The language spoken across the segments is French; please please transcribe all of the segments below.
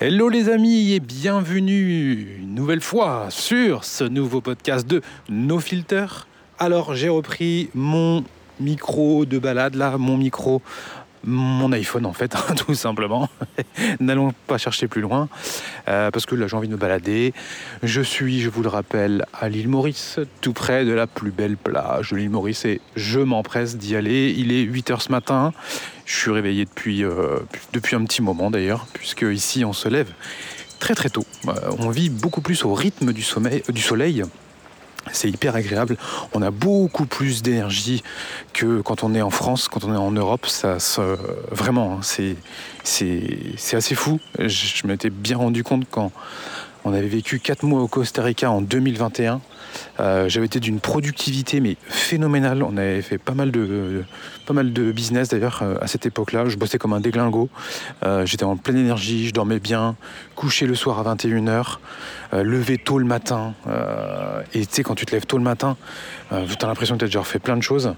Hello les amis et bienvenue une nouvelle fois sur ce nouveau podcast de No Filter. Alors j'ai repris mon micro de balade là, mon micro mon iPhone en fait, tout simplement. N'allons pas chercher plus loin, euh, parce que là j'ai envie de me balader. Je suis, je vous le rappelle, à l'île Maurice, tout près de la plus belle plage de l'île Maurice, et je m'empresse d'y aller. Il est 8h ce matin, je suis réveillé depuis, euh, depuis un petit moment d'ailleurs, puisque ici on se lève très très tôt. Euh, on vit beaucoup plus au rythme du, sommeil, du soleil c'est hyper agréable. On a beaucoup plus d'énergie que quand on est en France, quand on est en Europe. Ça, vraiment, hein, c'est, assez fou. Je m'étais bien rendu compte quand on avait vécu 4 mois au Costa Rica en 2021. Euh, j'avais été d'une productivité mais phénoménale. On avait fait pas mal de, business d'ailleurs euh, à cette époque-là. Je bossais comme un déglingo. Euh, j'étais en pleine énergie, je dormais bien, couché le soir à 21h, levé tôt le matin. et tu sais, quand tu te lèves tôt le matin, tu as l'impression que tu as déjà fait plein de choses.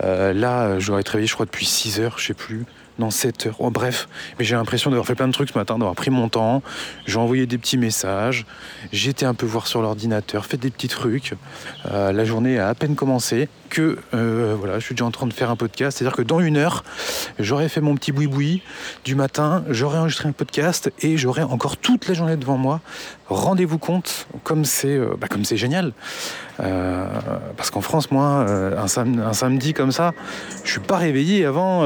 là, j'aurais travaillé, je crois, depuis 6 heures, je sais plus dans 7 heures. Bref, mais j'ai l'impression d'avoir fait plein de trucs ce matin, d'avoir pris mon temps. J'ai envoyé des petits messages. J'étais un peu voir sur l'ordinateur, fait des petits trucs. Euh, la journée a à peine commencé que euh, voilà, je suis déjà en train de faire un podcast. C'est-à-dire que dans une heure, j'aurais fait mon petit boui-boui du matin, j'aurais enregistré un podcast et j'aurais encore toute la journée devant moi. Rendez-vous compte comme c'est euh, bah, comme c'est génial. Euh, parce qu'en France, moi, un, samedi comme ça, je suis pas réveillé avant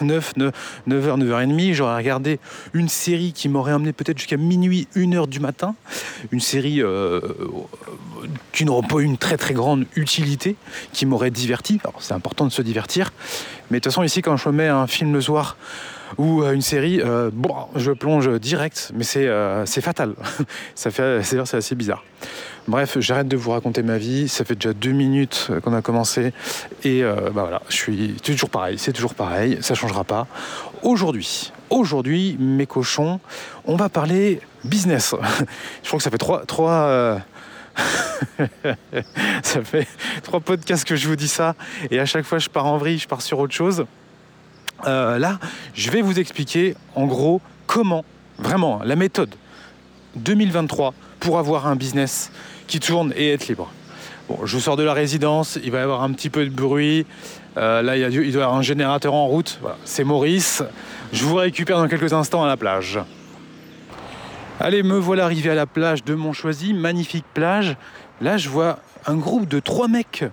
9, 9, 9h, 9h30. J'aurais regardé une série qui m'aurait emmené peut-être jusqu'à minuit, 1h du matin. Une série qui n'aurait pas une très très grande utilité, qui m'aurait diverti. Alors c'est important de se divertir, mais de toute façon ici quand je mets un film le soir ou euh, une série, euh, je plonge direct, mais c'est euh, fatal. c'est assez bizarre. Bref, j'arrête de vous raconter ma vie. Ça fait déjà deux minutes qu'on a commencé. Et bah voilà, je suis toujours pareil. C'est toujours pareil. Ça changera pas. Aujourd'hui, aujourd'hui, mes cochons, on va parler business. je crois que ça fait trois, trois, ça fait trois podcasts que je vous dis ça, et à chaque fois je pars en vrille, je pars sur autre chose. Euh, là, je vais vous expliquer en gros comment, vraiment, la méthode 2023 pour avoir un business qui tourne et être libre. Bon, je sors de la résidence, il va y avoir un petit peu de bruit. Euh, là, il, y a, il doit y avoir un générateur en route. C'est Maurice. Je vous récupère dans quelques instants à la plage. Allez, me voilà arrivé à la plage de Montchoisy, magnifique plage. Là, je vois un groupe de trois mecs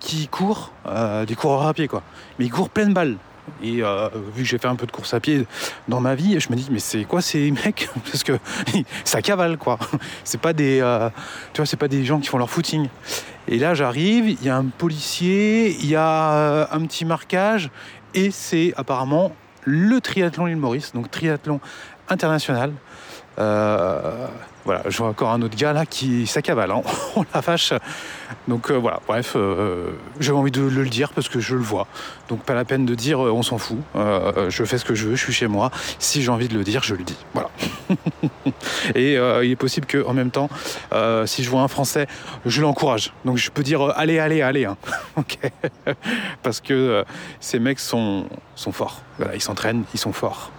qui courent, euh, des coureurs à pied quoi. Mais ils courent pleine balle. Et euh, vu que j'ai fait un peu de course à pied dans ma vie, je me dis mais c'est quoi ces mecs? Parce que ça cavale quoi. C'est pas des, euh, tu vois, c'est pas des gens qui font leur footing. Et là j'arrive, il y a un policier, il y a un petit marquage, et c'est apparemment le triathlon l'île Maurice, donc triathlon international. Euh, voilà, je vois encore un autre gars là qui s'accavale. Hein. oh la vache Donc euh, voilà, bref, euh, j'avais envie de le dire parce que je le vois. Donc pas la peine de dire on s'en fout. je fais ce que je veux, je suis chez moi. Si j'ai envie de le dire, je le dis. Voilà. Et il est possible que en même temps, si je vois un Français, je l'encourage. Donc je peux dire allez, allez, allez. Hein. parce que ces mecs sont, sont forts. Voilà, ils s'entraînent, ils sont forts.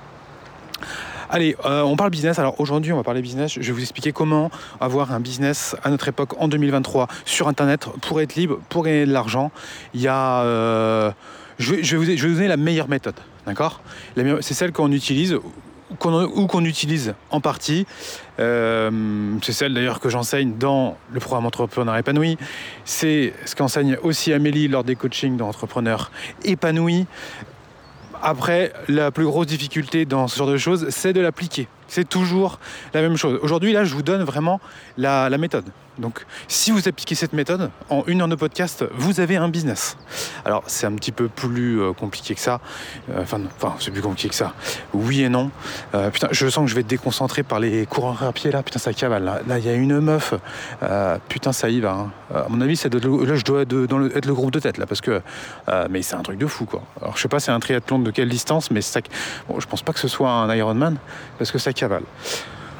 Allez, euh, on parle business. Alors aujourd'hui, on va parler business. Je vais vous expliquer comment avoir un business à notre époque en 2023 sur Internet pour être libre, pour gagner de l'argent. Euh, je, vais, vous, donner la meilleure méthode, d'accord? C'est celle qu'on utilise ou qu'on utilise en partie. Euh, c'est celle d'ailleurs que j'enseigne dans le programme Entrepreneur épanoui. C'est ce qu'enseigne aussi Amélie lors des coachings d'entrepreneurs épanouis. Après, la plus grosse difficulté dans ce genre de choses, c'est de l'appliquer. C'est toujours la même chose. Aujourd'hui, là, je vous donne vraiment la, méthode. Donc, si vous appliquez cette méthode en une heure de podcast, vous avez un business. Alors, c'est un petit peu plus euh, compliqué que ça. Euh, enfin, enfin c'est plus compliqué que ça. Oui et non. Euh, putain, je sens que je vais être déconcentré par les coureurs à pied là. Putain, ça cavale. Là, il y a une meuf. putain, ça y va. Hein. À mon avis, là, je dois être, dans le, être le groupe de tête là, parce que. mais c'est un truc de fou, quoi. Alors, je sais pas, c'est un triathlon de quelle distance, mais ça, bon, je pense pas que ce soit un Ironman, parce que ça cavale.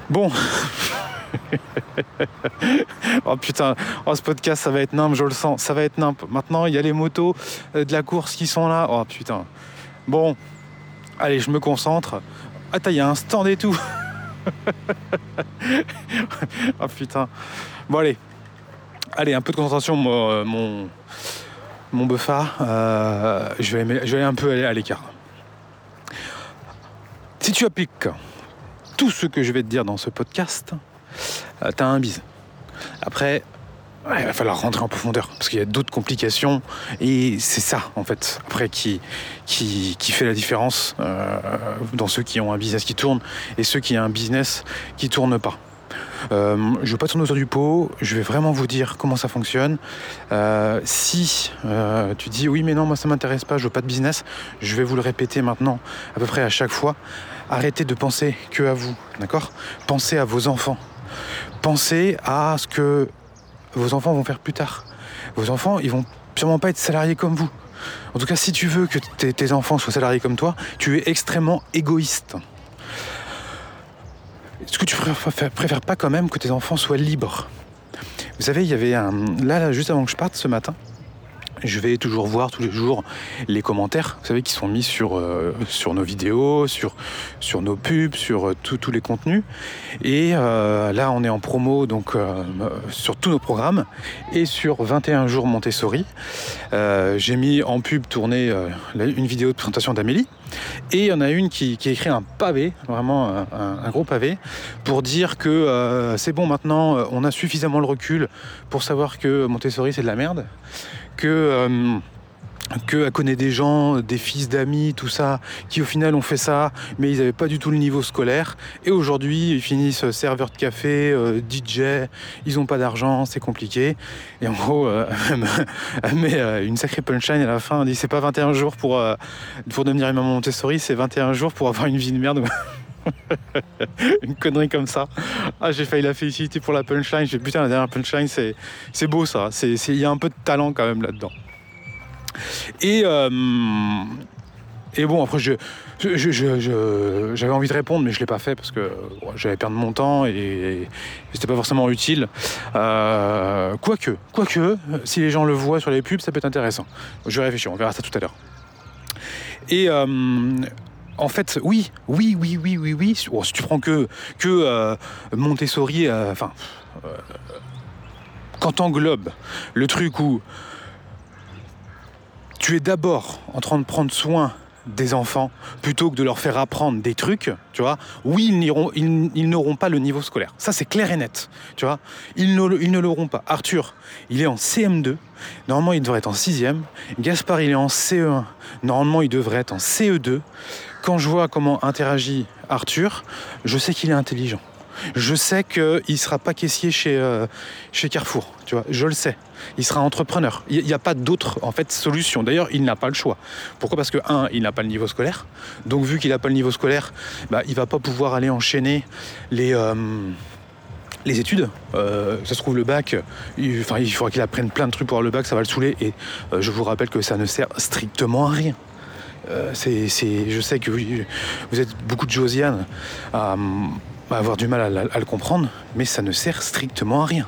Bon. oh putain, oh, ce podcast ça va être nimp, je le sens, ça va être nimp. Maintenant il y a les motos euh, de la course qui sont là. Oh putain. Bon, allez, je me concentre. Attends, il y a un stand et tout. oh putain. Bon allez. Allez, un peu de concentration, mon, mon, mon buffard. Euh, je, vais, je vais un peu à l'écart. Si tu appliques tout ce que je vais te dire dans ce podcast, euh, t'as un bise. Après, il va falloir rentrer en profondeur parce qu'il y a d'autres complications et c'est ça en fait après qui, qui, fait la différence euh, dans ceux qui ont un business qui tourne et ceux qui ont un business qui tourne pas. Euh, je ne vais pas tourner autour du pot, je vais vraiment vous dire comment ça fonctionne. Euh, si tu dis oui mais non moi ça m'intéresse pas, je veux pas de business, je vais vous le répéter maintenant à peu près à chaque fois. Arrêtez de penser que à vous, d'accord? Pensez à vos enfants. Pensez à ce que vos enfants vont faire plus tard. Vos enfants, ils vont sûrement pas être salariés comme vous. En tout cas, si tu veux que tes, enfants soient salariés comme toi, tu es extrêmement égoïste. Est-ce que tu préfères, préfères pas quand même que tes enfants soient libres Vous savez, il y avait un... Là, juste avant que je parte ce matin, je vais toujours voir tous les jours les commentaires, vous savez, qui sont mis sur, euh, nos vidéos, sur, nos pubs, sur euh, tous les contenus. Et euh, là, on est en promo donc sur tous nos programmes et sur 21 jours Montessori. J'ai mis en pub tourner une vidéo de présentation d'Amélie. Et il y en a une qui, a écrit un pavé, vraiment un, gros pavé, pour dire que c'est bon maintenant, on a suffisamment le recul pour savoir que Montessori c'est de la merde, que euh, qu'elle connaît des gens, des fils d'amis, tout ça, qui au final ont fait ça, mais ils n'avaient pas du tout le niveau scolaire. Et aujourd'hui, ils finissent serveur de café, euh, DJ, ils n'ont pas d'argent, c'est compliqué. Et en gros, euh, met euh, une sacrée punchline à la fin. Elle dit c'est pas 21 jours pour, euh, pour devenir une maman Montessori, c'est 21 jours pour avoir une vie de merde. une connerie comme ça. Ah, j'ai failli la féliciter pour la punchline. J'ai putain, la dernière punchline, c'est, c'est beau ça. Il y a un peu de talent quand même là-dedans. Et, euh, et bon, après, je, j'avais envie de répondre, mais je ne l'ai pas fait parce que bon, j'allais perdre mon temps et, et c'était pas forcément utile. Euh, quoique, quoique, si les gens le voient sur les pubs, ça peut être intéressant. Je vais réfléchir, on verra ça tout à l'heure. Et euh, en fait, oui, oui, oui, oui, oui, oui. Bon, si tu prends que, que euh, Montessori, euh, enfin, euh, quand t'englobes le truc où tu es d'abord en train de prendre soin des enfants plutôt que de leur faire apprendre des trucs, tu vois, oui, ils n'auront pas le niveau scolaire. Ça, c'est clair et net, tu vois. Ils ne, ils ne l'auront pas. Arthur, il est en CM2. Normalement, il devrait être en 6e. Gaspard, il est en CE1. Normalement, il devrait être en CE2. Quand je vois comment interagit Arthur, je sais qu'il est intelligent. Je sais qu'il ne sera pas caissier chez, euh, Carrefour, je le sais. Il sera entrepreneur. Il n'y a pas d'autre solution. D'ailleurs, il n'a pas le choix. Pourquoi? Parce que un, il n'a pas le niveau scolaire. Donc vu qu'il n'a pas le niveau scolaire, bah, il va pas pouvoir aller enchaîner les euh, études. Euh, ça se trouve le bac. Il, il faudra qu'il apprenne plein de trucs pour avoir le bac. Ça va le saouler. Et je vous rappelle que ça ne sert strictement à rien. Euh, je sais que vous, êtes beaucoup de Josiane à, avoir du mal à, le comprendre, mais ça ne sert strictement à rien.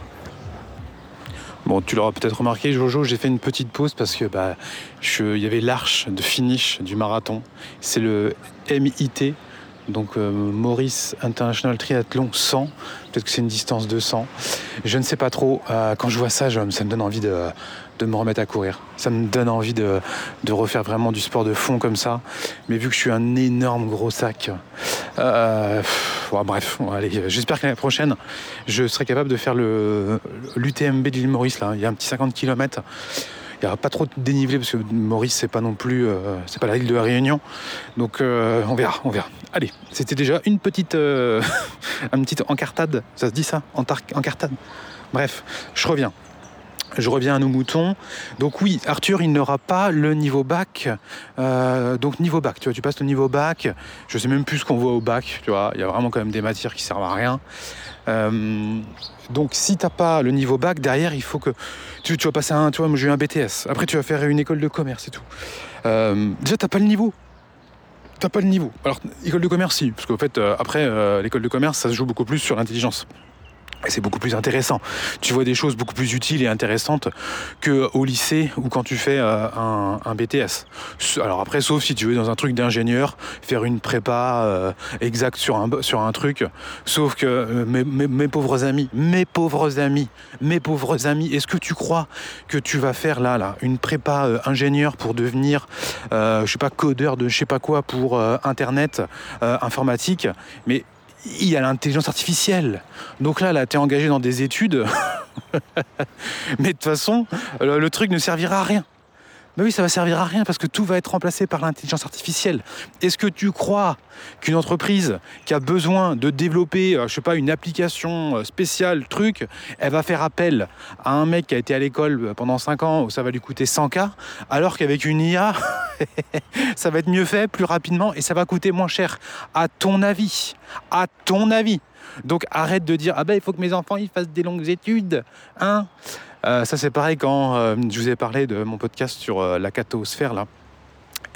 Bon, tu l'auras peut-être remarqué, Jojo, j'ai fait une petite pause parce que bah, il y avait l'arche de finish du marathon. C'est le MIT, donc euh, Maurice International Triathlon 100. Peut-être que c'est une distance de 100. Je ne sais pas trop. Euh, quand je vois ça, ça me donne envie de, de me remettre à courir. Ça me donne envie de, de refaire vraiment du sport de fond comme ça. Mais vu que je suis un énorme gros sac, euh, ouais, bref, j'espère que l'année prochaine, je serai capable de faire l'UTMB de l'île Maurice. Là. Il y a un petit 50 km. Il n'y aura pas trop de dénivelé parce que Maurice, c'est pas non plus, euh, c'est pas la île de la Réunion. Donc euh, on verra, on verra. Allez, c'était déjà une petite, une petite encartade. Ça se dit ça, encartade. Bref, je reviens. Je reviens à nos moutons. Donc oui, Arthur, il n'aura pas le niveau bac. Euh, donc niveau bac, tu vois, tu passes le niveau bac. Je sais même plus ce qu'on voit au bac, tu vois. Il y a vraiment quand même des matières qui servent à rien. Euh, donc si t'as pas le niveau bac, derrière, il faut que tu, vas passer un, tu vois, j'ai eu un BTS. Après, tu vas faire une école de commerce et tout. Euh, déjà, t'as pas le niveau. T'as pas le niveau. Alors, école de commerce, si, parce qu'en fait, euh, après, l'école de commerce, ça se joue beaucoup plus sur l'intelligence. C'est beaucoup plus intéressant. Tu vois des choses beaucoup plus utiles et intéressantes qu'au lycée ou quand tu fais euh, un, BTS. Alors après, sauf si tu veux dans un truc d'ingénieur, faire une prépa euh, exacte sur un, sur un truc. Sauf que euh, mes, pauvres amis, mes pauvres amis, mes pauvres amis, est-ce que tu crois que tu vas faire là, là, une prépa ingénieur pour devenir, je sais pas, codeur de je sais pas quoi pour Internet, informatique? Mais il y a l'intelligence artificielle. Donc là, là, tu es engagé dans des études. Mais de toute façon, le, truc ne servira à rien. Mais oui, ça va servir à rien parce que tout va être remplacé par l'intelligence artificielle. Est-ce que tu crois qu'une entreprise qui a besoin de développer, euh, je sais pas, une application euh, spéciale, truc, elle va faire appel à un mec qui a été à l'école euh, pendant 5 ans où ça va lui coûter 100K, alors qu'avec une IA, ça va être mieux fait, plus rapidement et ça va coûter moins cher? À ton avis, à ton avis. Donc arrête de dire ah ben il faut que mes enfants ils fassent des longues études, hein? Ça, c'est pareil quand euh, je vous ai parlé de mon podcast sur euh, la catosphère, là.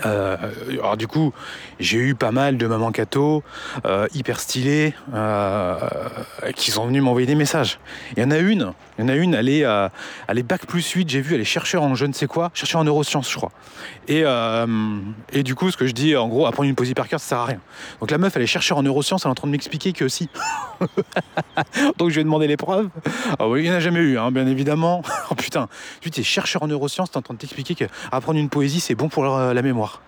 Euh, alors du coup, j'ai eu pas mal de mamans cato euh, hyper stylées euh, qui sont venues m'envoyer des messages. Il y en a une, il y en a une, elle est, elle est bac plus 8, j'ai vu, elle est chercheur en je ne sais quoi, chercheur en neurosciences, je crois. Et, et du coup, ce que je dis, en gros, apprendre une poésie par cœur, ça sert à rien. Donc la meuf, elle est chercheur en neurosciences, elle est en train de m'expliquer que si. Donc je lui ai demandé les. Ah oui, il n'y en a jamais eu, hein, bien évidemment. oh putain, tu es chercheur en neurosciences, tu es en train de t'expliquer qu'apprendre une poésie, c'est bon pour la mémoire.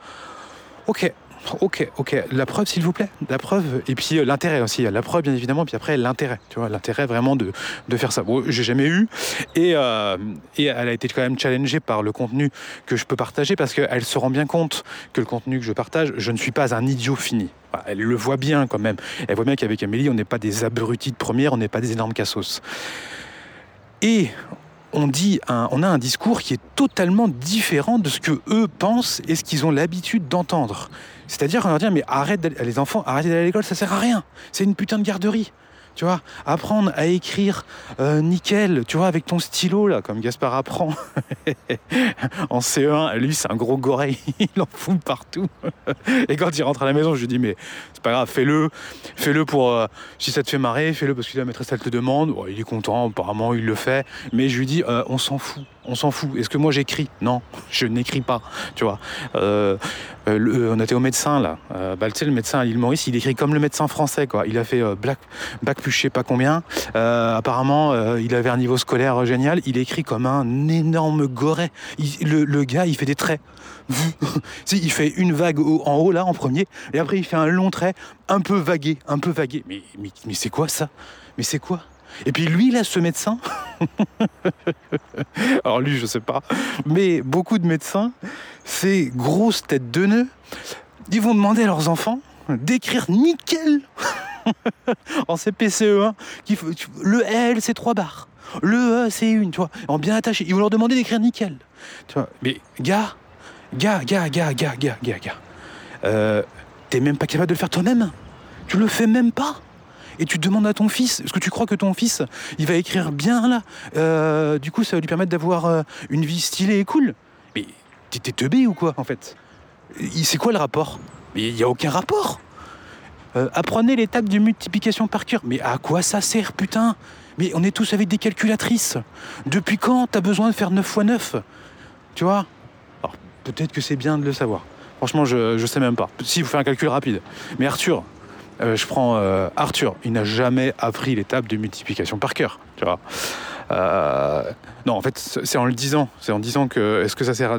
Ok, ok, ok. La preuve, s'il vous plaît. La preuve. Et puis euh, l'intérêt aussi. La preuve, bien évidemment. Puis après, l'intérêt. Tu vois, l'intérêt vraiment de, faire ça. Bon, j'ai jamais eu. Et, euh, et elle a été quand même challengée par le contenu que je peux partager parce qu'elle se rend bien compte que le contenu que je partage, je ne suis pas un idiot fini. Elle le voit bien quand même. Elle voit bien qu'avec Amélie, on n'est pas des abrutis de première, on n'est pas des énormes cassos. Et on, dit on a un discours qui est totalement différent de ce que eux pensent et ce qu'ils ont l'habitude d'entendre. C'est-à-dire qu'on leur dit mais arrête les enfants, arrêtez d'aller à l'école, ça sert à rien. C'est une putain de garderie tu vois, apprendre à écrire euh, nickel, tu vois, avec ton stylo, là, comme Gaspard apprend en CE1. Lui, c'est un gros goré, il en fout partout. Et quand il rentre à la maison, je lui dis, mais c'est pas grave, fais-le, fais-le pour, euh, si ça te fait marrer, fais-le parce que la maîtresse, elle te demande. il est content, apparemment, il le fait. Mais je lui dis, euh, on s'en fout on s'en fout. Est-ce que moi j'écris? Non, je n'écris pas. Tu vois. Euh, euh, on était au médecin là. Euh, bah, le médecin à l'île Maurice, il écrit comme le médecin français quoi. Il a fait bac, bac plus je sais pas combien. apparemment, il avait un niveau scolaire génial. Il écrit comme un énorme goret. le, gars, il fait des traits. il fait une vague en haut là en premier, et après il fait un long trait un peu vagué, un peu vagué. mais c'est quoi ça? Mais c'est quoi? Et puis lui, là, ce médecin, alors lui, je sais pas, mais beaucoup de médecins, ces grosses têtes de nœuds, ils vont demander à leurs enfants d'écrire nickel en CPCE1, le L c'est trois barres, le E c'est une, tu vois, en bien attaché. Ils vont leur demander d'écrire nickel. Tu vois, mais gars, gars, gars, gars, gars, gars, gars, gars, euh, t'es même pas capable de le faire toi-même. Tu le fais même pas et tu demandes à ton fils, est-ce que tu crois que ton fils, il va écrire bien là euh, Du coup, ça va lui permettre d'avoir euh, une vie stylée et cool. Mais t'es teubé ou quoi, en fait? C'est quoi le rapport? Mais il n'y a aucun rapport. Euh, apprenez l'étape de multiplication par cœur. Mais à quoi ça sert, putain? Mais on est tous avec des calculatrices. Depuis quand t'as besoin de faire 9 x 9 Tu vois? Alors, peut-être que c'est bien de le savoir. Franchement, je, je sais même pas. Si vous faites un calcul rapide. Mais Arthur, euh, je prends euh, Arthur, il n'a jamais appris l'étape de multiplication par cœur, tu vois. Euh, non, en fait, c'est en le disant, c'est en disant que est-ce que ça sert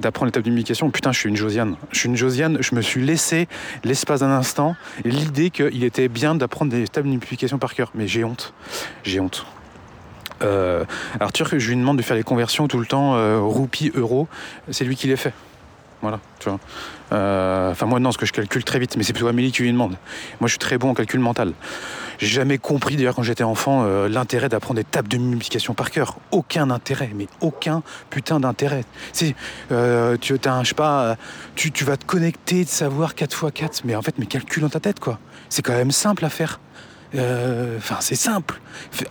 d'apprendre l'étape de multiplication? Putain, je suis une Josiane. Je suis une Josiane, je me suis laissé l'espace d'un instant l'idée qu'il était bien d'apprendre des étapes de multiplication par cœur. Mais j'ai honte, j'ai honte. Arthur, je lui demande de faire les conversions tout le temps, roupies, euros, c'est lui qui les fait. Voilà, tu vois. Euh, enfin, moi, non, parce que je calcule très vite, mais c'est plutôt Amélie qui lui demande. Moi, je suis très bon en calcul mental. J'ai jamais compris, d'ailleurs, quand j'étais enfant, euh, l'intérêt d'apprendre des tables de multiplication par cœur. Aucun intérêt, mais aucun putain d'intérêt. Euh, tu je sais pas, tu, tu vas te connecter, de savoir 4 x 4, mais en fait, mais calcule dans ta tête, quoi. C'est quand même simple à faire. Euh, enfin, c'est simple.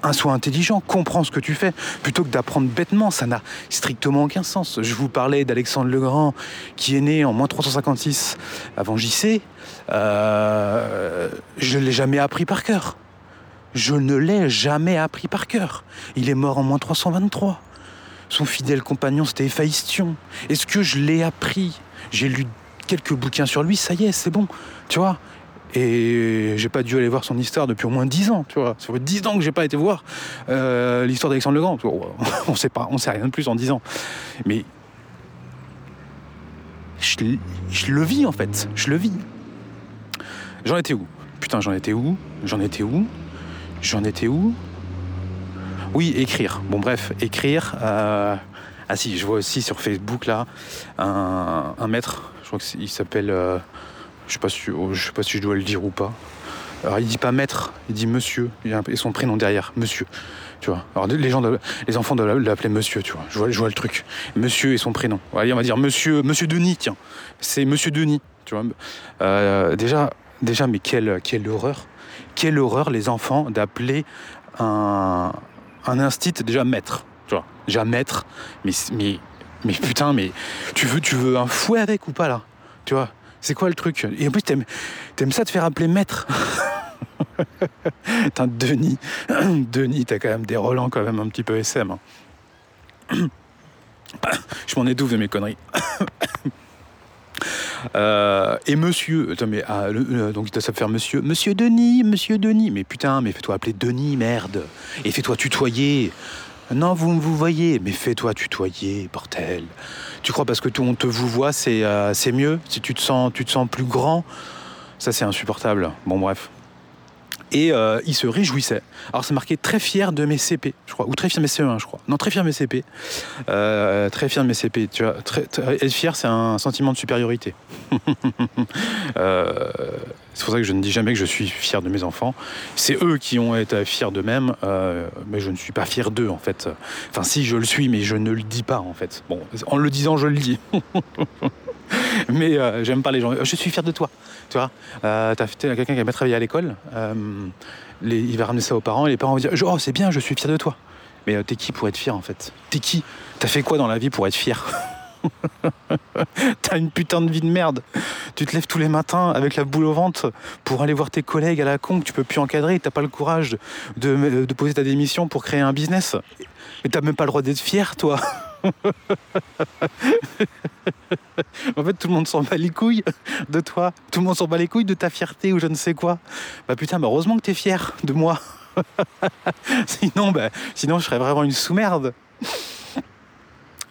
Un soin intelligent, comprends ce que tu fais, plutôt que d'apprendre bêtement. Ça n'a strictement aucun sens. Je vous parlais d'Alexandre le Grand, qui est né en moins 356 avant JC. Euh, je ne l'ai jamais appris par cœur. Je ne l'ai jamais appris par cœur. Il est mort en moins 323. Son fidèle compagnon, c'était Héphaïstion. Est-ce que je l'ai appris? J'ai lu quelques bouquins sur lui, ça y est, c'est bon. Tu vois et j'ai pas dû aller voir son histoire depuis au moins 10 ans, tu vois. Ça fait 10 ans que j'ai pas été voir euh, l'histoire d'Alexandre le Grand. On sait pas, on sait rien de plus en 10 ans. Mais je, le vis en fait, je le vis. J'en étais où? Putain, j'en étais où? J'en étais où? J'en étais où? Oui, écrire. Bon, bref, écrire. Euh, ah si, je vois aussi sur Facebook là un, maître. Je crois qu'il s'appelle. Euh, je sais pas si, oh, je sais pas si je dois le dire ou pas. Alors il dit pas maître, il dit monsieur, et son prénom derrière, monsieur. Tu vois. Alors les gens, les enfants doivent l'appeler monsieur, tu vois. Je vois, le truc. Monsieur et son prénom. On va dire monsieur, monsieur Denis, tiens. C'est monsieur Denis. Euh, déjà, déjà, mais quelle, quelle horreur. Quelle horreur les enfants d'appeler un, un instit déjà maître. Tu vois. Déjà maître, mais, mais, mais putain, mais tu veux, tu veux un fouet avec ou pas là? Tu vois c'est quoi le truc Et en plus, t'aimes, aimes ça te faire appeler maître Putain, Denis, Denis, t'as quand même des relents quand même un petit peu SM. Hein. Je m'en étouffe de mes conneries. Euh, et monsieur, attends, mais, ah, donc il doit faire monsieur, monsieur Denis, monsieur Denis. Mais putain, mais fais-toi appeler Denis, merde. Et fais-toi tutoyer. Non, vous me voyez, mais fais-toi tutoyer, portel. Tu crois parce que tout on te vous voit, c'est euh, c'est mieux? Si tu te sens, tu te sens plus grand, ça c'est insupportable. Bon bref et euh, il se réjouissait. Alors c'est marqué très fier de mes CP, je crois, ou très fier de mes CE1, je crois. Non, très fier de mes CP. Euh, très fier de mes CP. Tu vois, être fier, c'est un sentiment de supériorité. Euh, c'est pour ça que je ne dis jamais que je suis fier de mes enfants. C'est eux qui ont été fiers d'eux-mêmes, mais je ne suis pas fier d'eux en fait. Enfin, si je le suis, mais je ne le dis pas en fait. Bon, en le disant, je le dis. mais j'aime pas les gens. Je suis fier de toi. Tu vois, euh, t'as quelqu'un qui a bien travaillé à l'école, euh, il va ramener ça aux parents et les parents vont dire Oh, c'est bien, je suis fier de toi. Mais euh, t'es qui pour être fier en fait? T'es qui? T'as fait quoi dans la vie pour être fier? T'as une putain de vie de merde. Tu te lèves tous les matins avec la boule au ventre pour aller voir tes collègues à la con que tu peux plus encadrer. T'as pas le courage de, poser ta démission pour créer un business. Et t'as même pas le droit d'être fier, toi. en fait, tout le monde s'en bat les couilles de toi. Tout le monde s'en bat les couilles de ta fierté ou je ne sais quoi. Bah putain, bah heureusement que t'es fier de moi. sinon, bah, sinon, je serais vraiment une sous-merde.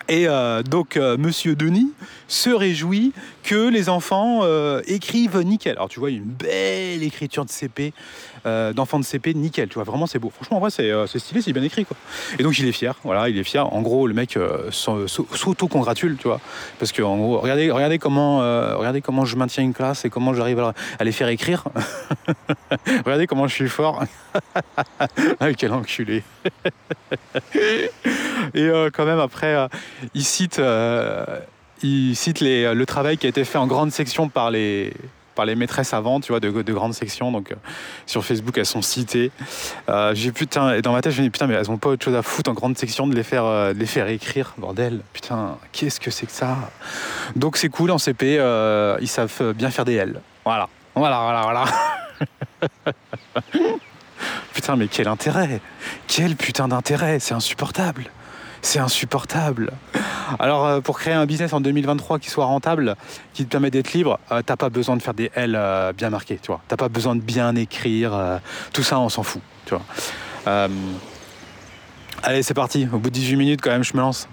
Et euh, donc, euh, Monsieur Denis se réjouit que les enfants euh, écrivent nickel. Alors, tu vois, une belle écriture de CP, d'enfants de CP, nickel. Tu vois, vraiment, c'est beau. Franchement, en vrai, c'est stylé, c'est bien écrit, quoi. Et donc, il est fier. Voilà, il est fier. En gros, le mec s'auto-congratule, tu vois. Parce que, en gros, regardez, regardez, comment, regardez comment je maintiens une classe et comment j'arrive à, les faire écrire. regardez comment je suis fort. ah, quel enculé. et quand même, après il cite, euh, il cite le travail qui a été fait en grande section par les, par les maîtresses avant, tu vois, de, de grandes sections. Donc, euh, sur Facebook, elles sont citées. Euh, j'ai putain, et dans ma tête, je me dis, putain, mais elles ont pas autre chose à foutre en grande section de les faire, les faire écrire, bordel. Putain, qu'est-ce que c'est que ça? Donc, c'est cool, en CP, ils savent bien faire des L. Voilà, voilà, voilà, voilà. putain, mais quel intérêt Quel putain d'intérêt C'est insupportable c'est insupportable. Alors, euh, pour créer un business en 2023 qui soit rentable, qui te permet d'être libre, euh, t'as pas besoin de faire des L euh, bien marqués, tu vois. T'as pas besoin de bien écrire, tout ça, on s'en fout, allez, c'est parti. Au bout de 18 minutes, quand même, je me lance.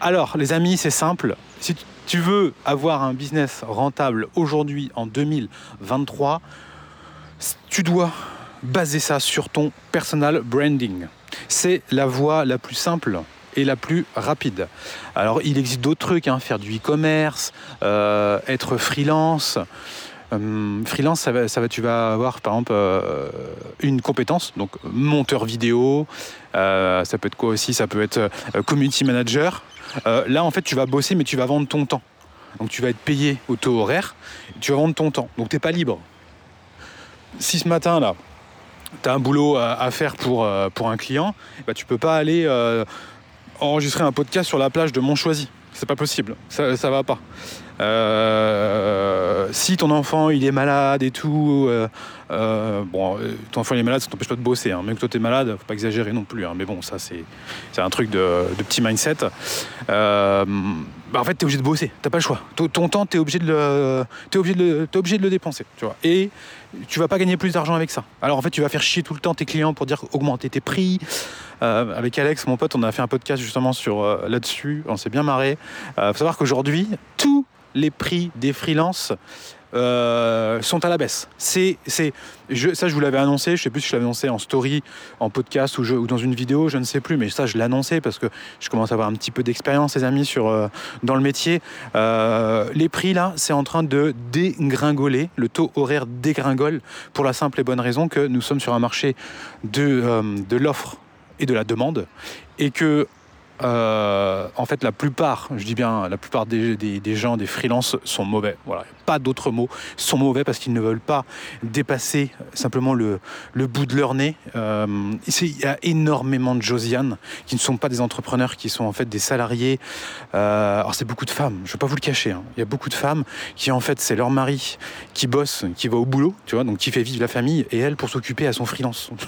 Alors, les amis, c'est simple. Si tu veux avoir un business rentable aujourd'hui, en 2023, tu dois baser ça sur ton personal branding. C'est la voie la plus simple la plus rapide. Alors il existe d'autres trucs, hein, faire du e-commerce, euh, être freelance. Euh, freelance, ça va, ça va, tu vas avoir par exemple euh, une compétence, donc monteur vidéo, ça peut être quoi aussi? Ça peut être community manager. là en fait tu vas bosser mais tu vas vendre ton temps. Donc tu vas être payé au taux horaire, tu vas vendre ton temps. Donc tu n'es pas libre. Si ce matin là, tu as un boulot à, faire pour, pour un client, bah, tu peux pas aller enregistrer un podcast sur la plage de Montchoisy. c'est pas possible, ça, ça va pas. Euh, si ton enfant il est malade et tout, euh, euh, bon, ton enfant il est malade, ça t'empêche pas de bosser. Hein. Même que toi t'es malade, faut pas exagérer non plus. Hein. Mais bon, ça c'est, un truc de petit mindset. Bah, en fait, t'es obligé de bosser. T'as pas le choix. Ton, temps, t'es obligé de le, dépenser. Tu. Et tu vas pas gagner plus d'argent avec ça. Alors en fait, tu vas faire chier tout le temps tes clients pour dire augmenter tes prix. Euh, avec Alex, mon pote, on a fait un podcast justement sur euh, là-dessus. On s'est bien marré. Il faut savoir qu'aujourd'hui, tous les prix des freelances euh, sont à la baisse. C'est, c'est, ça, je vous l'avais annoncé. Je sais plus si je l'avais annoncé en story, en podcast ou, dans une vidéo, je ne sais plus. Mais ça, je l'ai annoncé parce que je commence à avoir un petit peu d'expérience, les amis, sur euh, dans le métier. Euh, les prix là, c'est en train de dégringoler. Le taux horaire dégringole pour la simple et bonne raison que nous sommes sur un marché de, de l'offre et de la demande et que euh, en fait, la plupart, je dis bien, la plupart des, gens, des freelances sont mauvais. Voilà, pas d'autres mots. sont mauvais parce qu'ils ne veulent pas dépasser simplement le, le bout de leur nez. Euh, il y a énormément de Josiane qui ne sont pas des entrepreneurs, qui sont en fait des salariés. Euh, alors, c'est beaucoup de femmes, je ne vais pas vous le cacher. Hein. Il y a beaucoup de femmes qui, en fait, c'est leur mari qui bosse, qui va au boulot, tu vois, donc qui fait vivre la famille, et elle pour s'occuper à son freelance.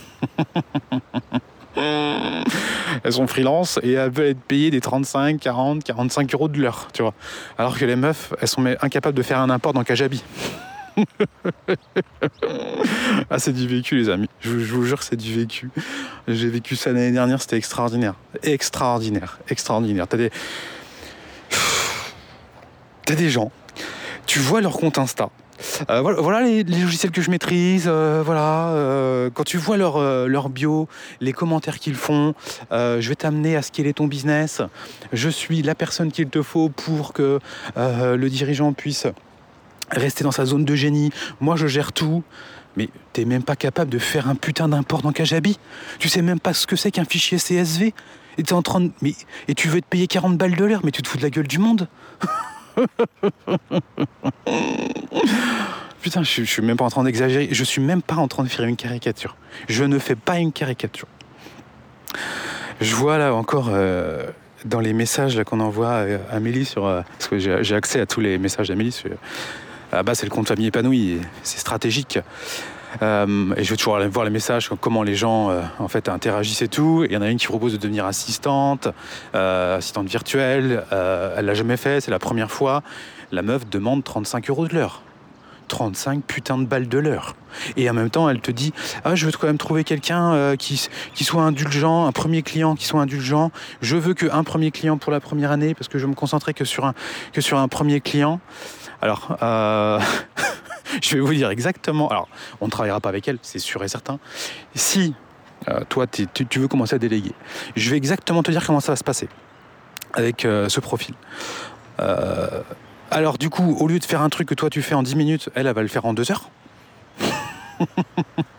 elles sont freelance et elles veulent être payées des 35, 40, 45 euros de l'heure, tu vois. Alors que les meufs, elles sont incapables de faire un import dans Kajabi. ah, c'est du vécu, les amis. Je, je vous jure, c'est du vécu. J'ai vécu ça l'année dernière, c'était extraordinaire. Extraordinaire, extraordinaire. T'as des. T'as des gens, tu vois leur compte Insta. Euh, voilà, les, logiciels que je maîtrise. Euh, voilà, euh, quand tu vois leur, bio, les commentaires qu'ils font, je vais t'amener à scaler ton business. Je suis la personne qu'il te faut pour que le dirigeant puisse rester dans sa zone de génie. Moi, je gère tout. Mais t'es même pas capable de faire un putain d'import dans Kajabi. Tu sais même pas ce que c'est qu'un fichier CSV. Et en train de... Mais... Et tu veux te payer 40 balles de l'heure, mais tu te fous de la gueule du monde. Putain, je, suis même pas en train d'exagérer. Je suis même pas en train de faire une caricature. Je ne fais pas une caricature. Je vois là encore euh, dans les messages qu'on envoie à Amélie sur. Euh, parce que j'ai accès à tous les messages d'Amélie. Ah bah, c'est le compte famille épanoui. C'est stratégique. Euh, et je vais toujours aller voir les messages, comment les gens euh, en fait interagissent et tout. Il y en a une qui propose de devenir assistante, euh, assistante virtuelle. Elle l'a jamais fait, c'est la première fois. La meuf demande 35 euros de l'heure. 35 putains de balles de l'heure. Et en même temps, elle te dit Ah, je veux quand même trouver quelqu'un qui, qui soit indulgent, un premier client qui soit indulgent. Je veux qu'un premier client pour la première année parce que je me concentrer que sur un, que sur un premier client. Alors, euh, je vais vous dire exactement. Alors, on ne travaillera pas avec elle, c'est sûr et certain. Si euh, toi, tu, veux commencer à déléguer, je vais exactement te dire comment ça va se passer avec euh, ce profil. Euh, alors, du coup, au lieu de faire un truc que toi tu fais en 10 minutes, elle, elle va le faire en 2 heures.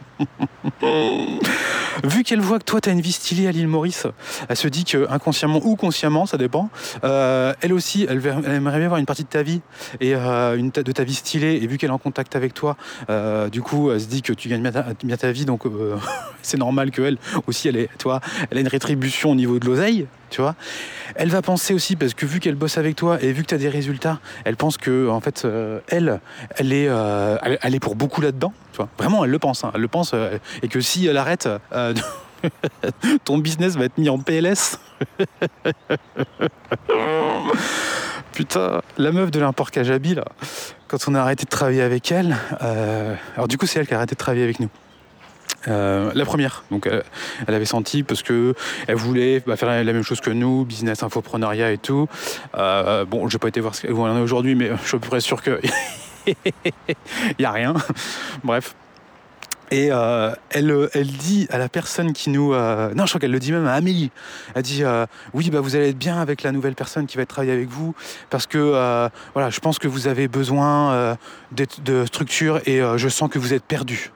Vu qu'elle voit que toi, tu une vie stylée à l'île Maurice, elle se dit que inconsciemment ou consciemment, ça dépend, euh, elle aussi, elle, aimerait bien avoir une partie de ta vie et euh, une de ta vie stylée. Et vu qu'elle est en contact avec toi, euh, du coup, elle se dit que tu gagnes bien ta, vie, donc c'est normal qu'elle aussi, elle, est, elle a une rétribution au niveau de l'oseille, tu vois. Elle va penser aussi, parce que vu qu'elle bosse avec toi et vu que tu as des résultats, elle pense que, en fait, euh, elle, elle est, euh, elle, est pour beaucoup là-dedans, tu vois. Vraiment, elle le pense, hein, elle le pense, euh, et que si elle arrête, ton business va être mis en PLS. Putain, la meuf de l'import Kajabi, là, quand on a arrêté de travailler avec elle, alors du coup, c'est elle qui a arrêté de travailler avec nous. Euh, la première, donc elle, elle, avait senti parce que elle voulait bah, faire la, même chose que nous, business, infoprenariat et tout. Euh, bon, j'ai pas été voir où on en est aujourd'hui, mais je suis à peu près sûr que y a rien. Bref. Et euh, elle, dit à la personne qui nous... Euh... Non, je crois qu'elle le dit même à Amélie. Elle dit, euh, oui, bah, vous allez être bien avec la nouvelle personne qui va travailler avec vous, parce que euh, voilà, je pense que vous avez besoin euh, de, structure et je sens que vous êtes perdu.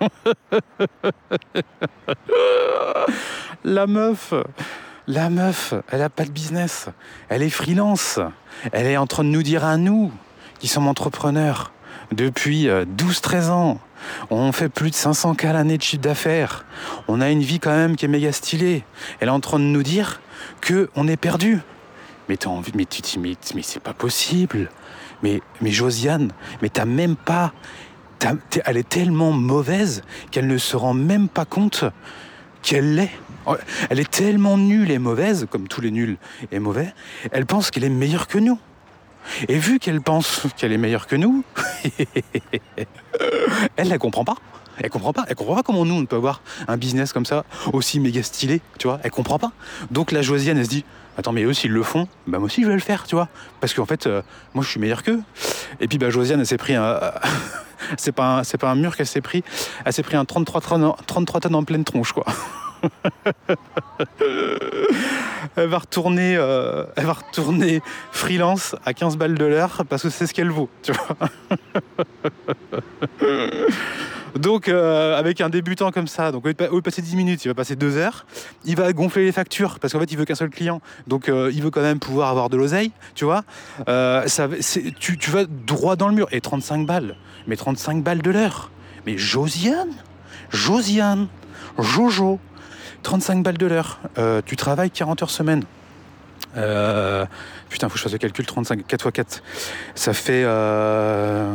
la meuf, la meuf, elle a pas de business. Elle est freelance. Elle est en train de nous dire à nous, qui sommes entrepreneurs, depuis 12-13 ans. On fait plus de 500 cas l'année de chiffre d'affaires. On a une vie quand même qui est méga stylée. Elle est en train de nous dire qu'on est perdu. Mais t'as envie, mais tu mais, mais c'est pas possible. Mais, mais Josiane, mais t'as même pas. Elle est tellement mauvaise qu'elle ne se rend même pas compte qu'elle l'est. Elle est tellement nulle et mauvaise, comme tous les nuls et mauvais, elle pense qu'elle est meilleure que nous. Et vu qu'elle pense qu'elle est meilleure que nous, elle ne comprend pas. Elle comprend pas. Elle comprend pas comment nous on peut avoir un business comme ça aussi méga stylé, tu vois. Elle comprend pas. Donc la Josiane, elle se dit attends mais eux s'ils le font, bah moi aussi je vais le faire, tu vois. Parce qu'en fait, euh, moi je suis meilleur qu'eux. Et puis bah Josiane, elle s'est pris un, c'est pas un, pas un mur qu'elle s'est pris, elle s'est pris un 33 tonnes, en- 33 tonnes en pleine tronche quoi. elle va retourner, euh, elle va retourner freelance à 15 balles de l'heure parce que c'est ce qu'elle vaut. Donc, euh, avec un débutant comme ça, donc au passer 10 minutes, il va passer 2 heures. Il va gonfler les factures parce qu'en fait, il veut qu'un seul client. Donc, euh, il veut quand même pouvoir avoir de l'oseille, tu vois. Tu vas droit dans le mur. Et 35 balles. Mais 35 balles de l'heure. Mais Josiane? Josiane? Jojo? 35 balles de l'heure. Euh, tu travailles 40 heures semaine. Euh, putain, faut que je fasse le calcul. 35, 4 x 4. Ça fait. euh,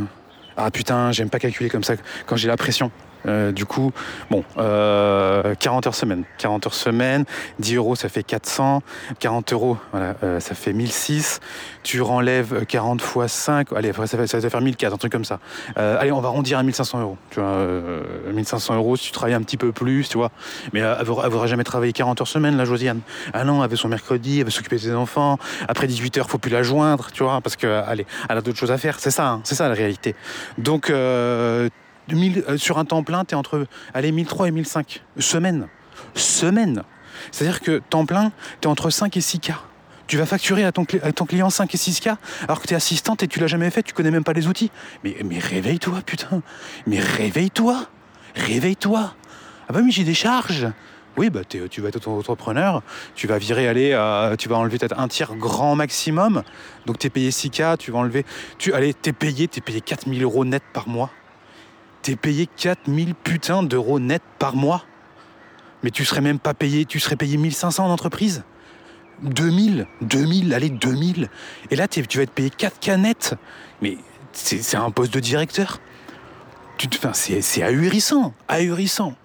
Ah putain, j'aime pas calculer comme ça quand j'ai la pression. Euh, du coup, bon, euh, 40 heures semaine. 40 heures semaine, 10 euros, ça fait 400. 40 euros, euh, ça fait 1006. Tu renlèves 40 fois 5, allez, ça va, faire 1004, un truc comme ça. Euh, allez, on va arrondir à 1500 euros. Tu vois, euh, 1500 euros si tu travailles un petit peu plus, tu vois. Mais euh, elle ne voudra jamais travailler 40 heures semaine, la Josiane. Ah non, elle veut son mercredi, elle veut s'occuper de ses enfants. Après 18 heures, faut plus la joindre, tu vois, parce que, allez, elle a d'autres choses à faire. C'est ça, hein, c'est ça la réalité. Donc, euh, 1000, euh, sur un temps plein, tu es entre allez, 1003 et 1005 semaine. Semaine. C'est-à-dire que temps plein, tu es entre 5 et 6 k. Tu vas facturer à ton, client 5 et 6 k alors que tu es assistante et tu l'as jamais fait, tu connais même pas les outils. Mais, réveille-toi, putain. Mais réveille-toi. Réveille-toi. Ah bah oui, j'ai des charges. Oui, bah tu vas être auto-entrepreneur, tu vas virer, aller, tu vas enlever peut-être un tiers grand maximum. Donc tu es payé 6K, tu vas enlever. Tu, allez, t'es payé, t'es payé 4000 euros net par mois. T'es payé 4000 putains d'euros net par mois. Mais tu serais même pas payé, tu serais payé 1500 en entreprise. 2000, 2000, allez, 2000. Et là, tu vas être payé 4 canettes. Mais c'est un poste de directeur. C'est ahurissant, ahurissant.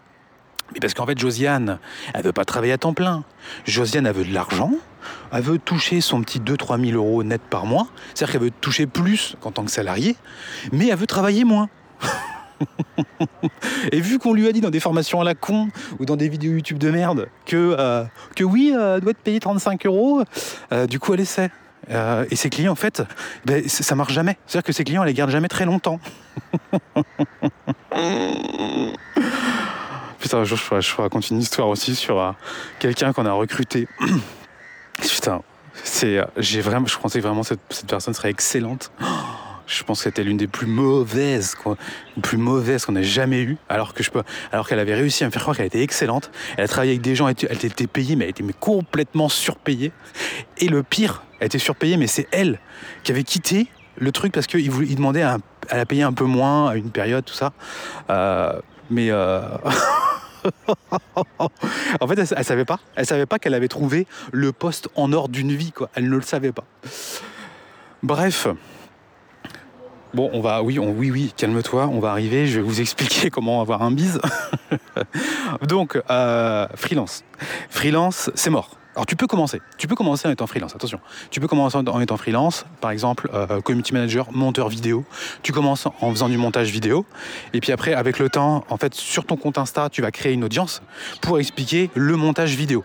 Mais parce qu'en fait, Josiane, elle veut pas travailler à temps plein. Josiane, elle veut de l'argent. Elle veut toucher son petit 2-3 000 euros net par mois. C'est-à-dire qu'elle veut toucher plus qu'en tant que salarié, mais elle veut travailler moins. Et vu qu'on lui a dit dans des formations à la con ou dans des vidéos YouTube de merde que, euh, que oui, euh, elle doit être payée 35 euros, euh, du coup elle essaie. Et ses clients, en fait, ben, ça marche jamais. C'est-à-dire que ses clients, elle les garde jamais très longtemps. Putain, un jour, je, je raconte une histoire aussi sur quelqu'un qu'on a recruté. Putain, j'ai vraiment, je pensais vraiment que cette, cette personne serait excellente. Je pense que c'était l'une des plus mauvaises, quoi, plus mauvaises qu'on ait jamais eues, alors que je peux, alors qu'elle avait réussi à me faire croire qu'elle était excellente. Elle a travaillé avec des gens, elle était, payée, mais elle était complètement surpayée. Et le pire, elle était surpayée, mais c'est elle qui avait quitté le truc parce qu'il il demandait à, à la payer un peu moins à une période, tout ça. Euh, mais euh, en fait, elle, elle savait pas. Elle savait pas qu'elle avait trouvé le poste en or d'une vie, quoi. Elle ne le savait pas. Bref. Bon, on va, oui, on, oui, oui, calme-toi, on va arriver, je vais vous expliquer comment avoir un bise. Donc, euh, freelance. Freelance, c'est mort. Alors tu peux commencer, tu peux commencer en étant freelance, attention. Tu peux commencer en étant freelance, par exemple, euh, community manager, monteur vidéo. Tu commences en faisant du montage vidéo, et puis après, avec le temps, en fait, sur ton compte Insta, tu vas créer une audience pour expliquer le montage vidéo.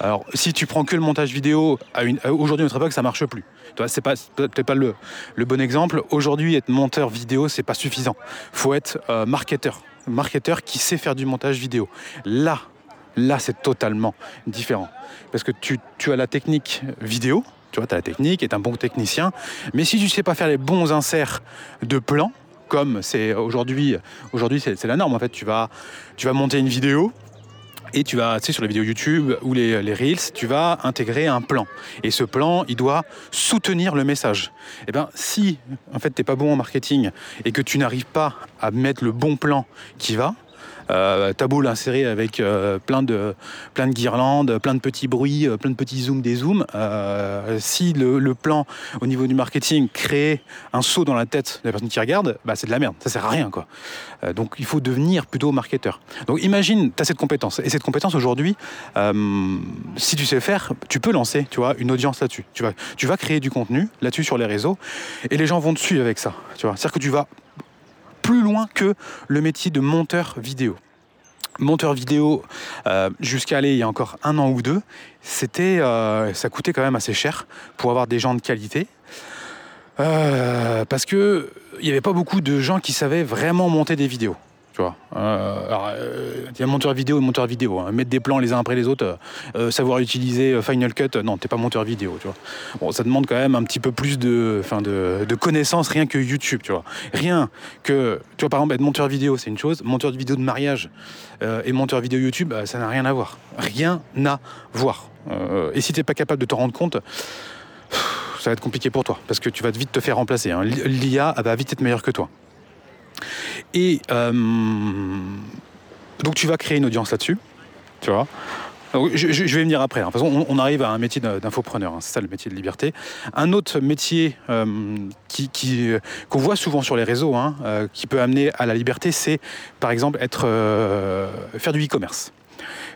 Alors, si tu prends que le montage vidéo, aujourd'hui, notre époque, ça marche plus. C'est pas, peut-être pas le, bon exemple. Aujourd'hui, être monteur vidéo, c'est pas suffisant. Faut être euh, marketeur. Marketeur qui sait faire du montage vidéo. Là, là, c'est totalement différent. Parce que tu, as la technique vidéo, tu vois, tu as la technique, tu un bon technicien. Mais si tu sais pas faire les bons inserts de plans, comme c'est aujourd'hui, aujourd'hui c'est la norme en fait, tu vas monter une vidéo, et tu vas, tu sais, sur les vidéos YouTube ou les, Reels, tu vas intégrer un plan. Et ce plan, il doit soutenir le message. Et bien, si, en fait, t'es pas bon en marketing et que tu n'arrives pas à mettre le bon plan qui va, euh, ta boule insérée avec euh, plein, de, plein de guirlandes, plein de petits bruits, euh, plein de petits zooms, des zooms. Euh, si le, plan au niveau du marketing crée un saut dans la tête de la personne qui regarde, bah, c'est de la merde, ça sert à rien. Quoi. Donc il faut devenir plutôt marketeur. Donc imagine, tu as cette compétence. Et cette compétence aujourd'hui, si tu sais faire, tu peux lancer tu vois, une audience là-dessus. Tu vas, tu vas créer du contenu là-dessus sur les réseaux et les gens vont te suivre avec ça. C'est-à-dire que tu vas plus loin que le métier de monteur vidéo. Monteur vidéo, euh, jusqu'à aller il y a encore un an ou deux, c'était, euh, ça coûtait quand même assez cher pour avoir des gens de qualité. Euh, parce que il n'y avait pas beaucoup de gens qui savaient vraiment monter des vidéos. Tu vois. Euh, alors, euh, il y a monteur vidéo et monteur vidéo. hein. Mettre des plans les uns après les autres, euh, euh, savoir utiliser euh, Final Cut, euh, non, t'es pas monteur vidéo. Tu vois. Bon, ça demande quand même un petit peu plus de, de, connaissances rien que YouTube. Tu vois. Rien que, tu vois, par exemple, être monteur vidéo, c'est une chose. Monteur de vidéo de mariage euh, et monteur vidéo YouTube, euh, ça n'a rien à voir. Rien à voir. Euh, et si t'es pas capable de te rendre compte, ça va être compliqué pour toi parce que tu vas vite te faire remplacer. hein. L'IA va vite être meilleure que toi. Et euh, donc tu vas créer une audience là-dessus, tu Je, vais venir après. hein. On, arrive à un métier d'in- d'infopreneur. hein. C'est ça le métier de liberté. Un autre métier euh, qui, euh, qu'on voit souvent sur les réseaux, hein, qui peut amener à la liberté, c'est par exemple être faire du e-commerce.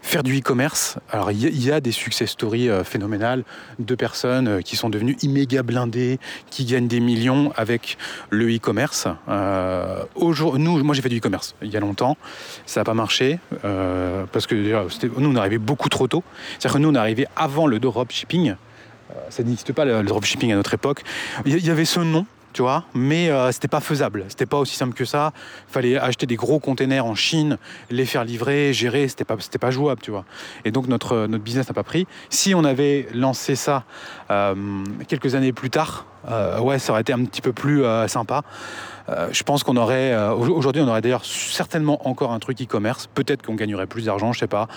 Faire du e-commerce, alors il y, a- des success stories euh, phénoménales de personnes euh, qui sont devenues imméga blindées, qui gagnent des millions avec le e-commerce. Euh, nous, moi j'ai fait du e-commerce il y a longtemps, ça n'a pas marché euh, parce que nous on arrivé beaucoup trop tôt. C'est-à-dire que nous on arrivé avant le dropshipping. Ça n'existe pas le, dropshipping à notre époque. Il y, y avait ce nom. Tu vois, mais euh, c'était pas faisable. C'était pas aussi simple que ça. Fallait acheter des gros containers en Chine, les faire livrer, gérer. C'était pas, pas jouable, tu vois. Et donc notre notre business n'a pas pris. Si on avait lancé ça euh, quelques années plus tard, euh, ouais, ça aurait été un petit peu plus euh, sympa. Euh, je pense qu'on aurait, euh, au- aujourd'hui, on aurait d'ailleurs certainement encore un truc e-commerce. Peut-être qu'on gagnerait plus d'argent, je sais pas.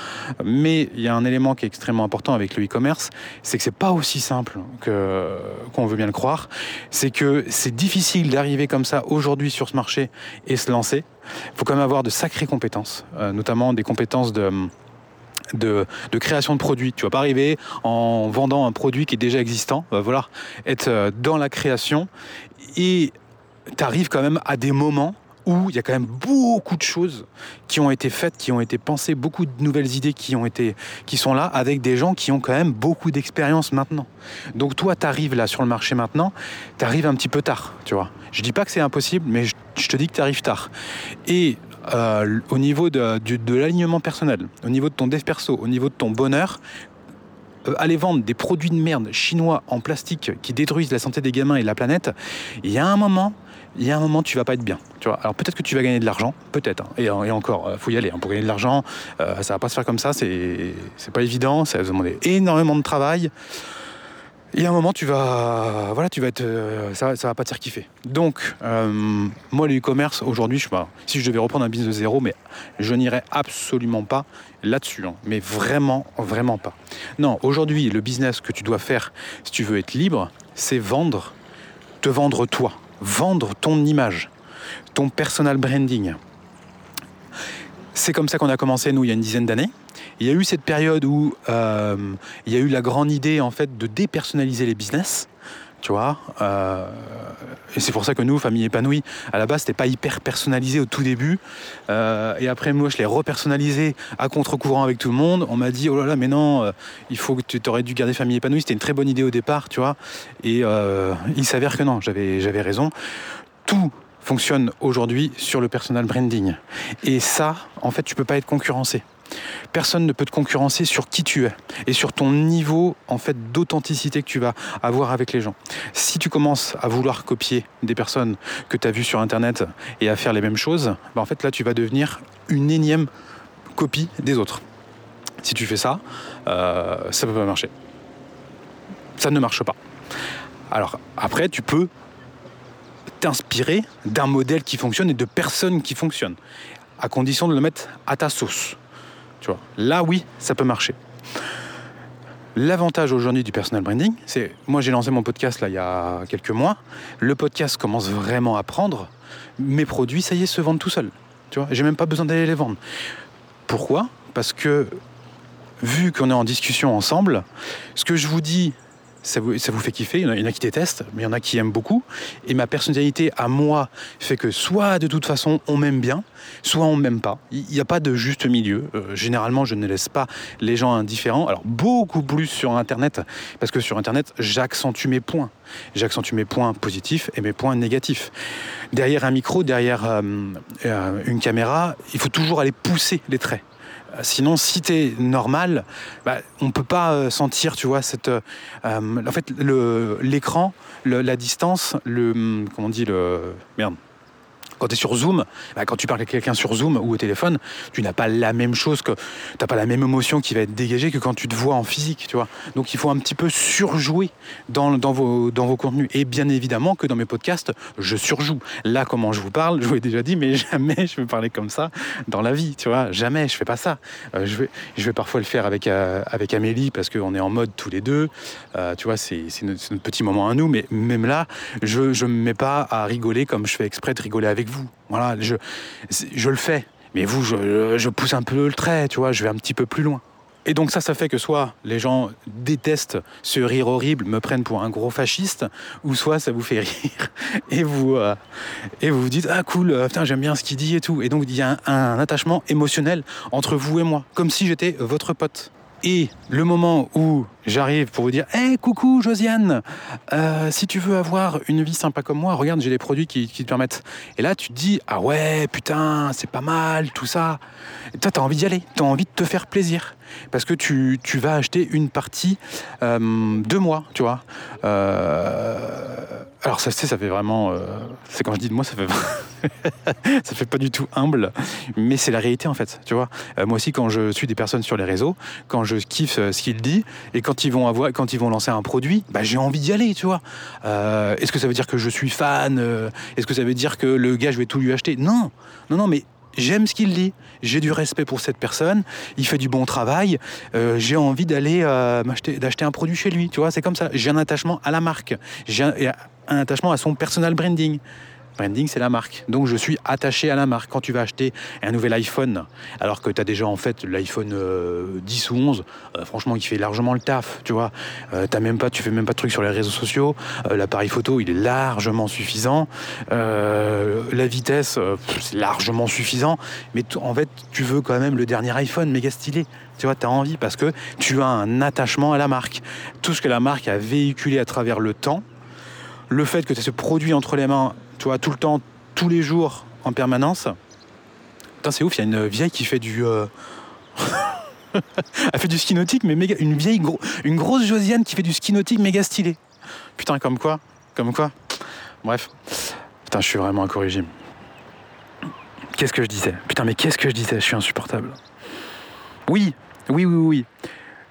Mais il y a un élément qui est extrêmement important avec le e-commerce, c'est que c'est pas aussi simple que qu'on veut bien le croire. C'est que c'est difficile d'arriver comme ça aujourd'hui sur ce marché et se lancer. Il faut quand même avoir de sacrées compétences, euh, notamment des compétences de de, de création de produits. Tu vas pas arriver en vendant un produit qui est déjà existant. Va falloir être dans la création et tu arrives quand même à des moments où il y a quand même beaucoup de choses qui ont été faites, qui ont été pensées, beaucoup de nouvelles idées qui ont été, qui sont là, avec des gens qui ont quand même beaucoup d'expérience maintenant. Donc toi, tu arrives là sur le marché maintenant, tu arrives un petit peu tard, tu vois. Je dis pas que c'est impossible, mais je, te dis que tu arrives tard. Et euh, au niveau de, l'alignement personnel, au niveau de ton dev perso, au niveau de ton bonheur, euh, aller vendre des produits de merde chinois en plastique qui détruisent la santé des gamins et la planète, il y a un moment, il y a un moment, tu vas pas être bien. Tu vois. Alors peut-être que tu vas gagner de l'argent, peut-être. hein. Et, et encore, euh, faut y aller. hein. Pour gagner de l'argent, euh, ça va pas se faire comme ça. C'est pas évident. Ça va demander énormément de travail. Et à un moment, tu vas, voilà, tu vas être, euh, ça, ça va pas te faire kiffer. Donc, euh, moi, le e-commerce aujourd'hui, je, bah, si je devais reprendre un business de zéro, mais je n'irais absolument pas là-dessus, hein. mais vraiment, vraiment pas. Non, aujourd'hui, le business que tu dois faire si tu veux être libre, c'est vendre, te vendre toi, vendre ton image, ton personal branding. C'est comme ça qu'on a commencé, nous, il y a une dizaine d'années. Il y a eu cette période où euh, il y a eu la grande idée, en fait, de dépersonnaliser les business. Tu vois, euh, et c'est pour ça que nous, famille épanouie, à la base, c'était pas hyper personnalisé au tout début. Euh, et après, moi, je l'ai repersonnalisé à contre-courant avec tout le monde. On m'a dit, oh là là, mais non, euh, il faut que tu aurais dû garder famille épanouie. C'était une très bonne idée au départ, tu vois. Et il s'avère que non, j'avais, j'avais raison. Tout fonctionne aujourd'hui sur le personal branding. Et ça, en fait, tu peux pas être concurrencé. Personne ne peut te concurrencer sur qui tu es et sur ton niveau en fait d'authenticité que tu vas avoir avec les gens. Si tu commences à vouloir copier des personnes que tu as vues sur internet et à faire les mêmes choses, bah, là tu vas devenir une énième copie des autres. Si tu fais ça, euh, ça peut pas marcher. Ça ne marche pas. Alors après tu peux t'inspirer d'un modèle qui fonctionne et de personnes qui fonctionnent, à condition de le mettre à ta sauce. Là oui, ça peut marcher. L'avantage aujourd'hui du personal branding, c'est moi j'ai lancé mon podcast il y a quelques mois. Le podcast commence vraiment à prendre. Mes produits, ça y est, se vendent tout seuls. Tu vois, j'ai même pas besoin d'aller les vendre. Pourquoi? Parce que vu qu'on est en discussion ensemble, ce que je vous dis, ça vous, fait kiffer. Il y, en a, qui détestent, mais il y en a qui aiment beaucoup. Et ma personnalité à moi fait que soit de toute façon on m'aime bien, soit on m'aime pas. Il n'y a pas de juste milieu. Euh, généralement, je ne laisse pas les gens indifférents. Alors beaucoup plus sur Internet, parce que sur Internet, j'accentue mes points. J'accentue mes points positifs et mes points négatifs. Derrière un micro, derrière euh, euh, une caméra, il faut toujours aller pousser les traits. Sinon, si tu es normal, bah, on ne peut pas euh, sentir, tu vois, cette. Euh, en fait, l'écran, la distance, le. Comment on dit le. Merde quand tu es sur Zoom, bah, quand tu parles avec quelqu'un sur Zoom ou au téléphone, tu n'as pas la même chose que. Tu n'as pas la même émotion qui va être dégagée que quand tu te vois en physique, tu vois. Donc il faut un petit peu surjouer dans, vos, dans vos contenus. Et bien évidemment que dans mes podcasts, je surjoue. Là, comment je vous parle, je vous l'ai déjà dit, mais jamais je vais parler comme ça dans la vie, tu vois. Jamais, je fais pas ça. Euh, je, vais, je vais parfois le faire avec, euh, avec Amélie parce qu'on est en mode tous les deux. Euh, tu vois, c'est notre, petit moment à nous, mais même là, je ne me mets pas à rigoler comme je fais exprès de rigoler avec vous. Voilà, je, je le fais. Mais vous, je, je pousse un peu le trait, tu vois, je vais un petit peu plus loin. Et donc ça, ça fait que soit les gens détestent ce rire horrible, me prennent pour un gros fasciste, ou soit ça vous fait rire et vous euh, et vous vous dites ah cool, euh, j'aime bien ce qu'il dit et tout. Et donc il y a un, attachement émotionnel entre vous et moi, comme si j'étais votre pote. Et le moment où j'arrive pour vous dire Hé, coucou Josiane, euh, si tu veux avoir une vie sympa comme moi, regarde, j'ai les produits qui, te permettent. Et là, tu te dis Ah ouais, putain, c'est pas mal, tout ça. Toi, tu as envie d'y aller, tu as envie de te faire plaisir. Parce que tu, tu vas acheter une partie euh, de moi, tu vois. Euh, alors, ça, ça fait vraiment. Euh, c'est quand je dis de moi, ça fait. ça fait pas du tout humble, mais c'est la réalité en fait, tu vois. Euh, moi aussi, quand je suis des personnes sur les réseaux, quand je kiffe ce qu'il dit, et quand ils vont avoir, quand ils vont lancer un produit, bah, j'ai envie d'y aller, tu vois. Euh, est-ce que ça veut dire que je suis fan Est-ce que ça veut dire que le gars, je vais tout lui acheter? Non, non, non, mais j'aime ce qu'il dit, j'ai du respect pour cette personne, il fait du bon travail, euh, j'ai envie d'aller euh, d'acheter un produit chez lui, tu vois, c'est comme ça. J'ai un attachement à la marque, un, attachement à son personal branding. Branding, c'est la marque. Donc je suis attaché à la marque. Quand tu vas acheter un nouvel iPhone, alors que tu as déjà en fait l'iPhone 10 euh, ou 11, euh, franchement, il fait largement le taf, tu vois. Euh, même pas, tu fais même pas de trucs sur les réseaux sociaux. L'appareil photo, il est largement suffisant. la vitesse, c'est largement suffisant. Mais en fait, tu veux quand même le dernier iPhone méga stylé. Tu vois, tu as envie parce que tu as un attachement à la marque. Tout ce que la marque a véhiculé à travers le temps, le fait que tu as ce produit entre les mains tu vois, tout le temps, tous les jours, en permanence. Putain, c'est ouf, il y a une vieille qui fait du. Euh... Elle fait du ski nautique, mais méga. Une vieille, une grosse Josiane qui fait du ski nautique méga stylé. Putain, comme quoi Comme quoi Bref. Putain, je suis vraiment incorrigible. Qu'est-ce que je disais? Putain, mais qu'est-ce que je disais? Je suis insupportable. Oui, oui, oui, oui.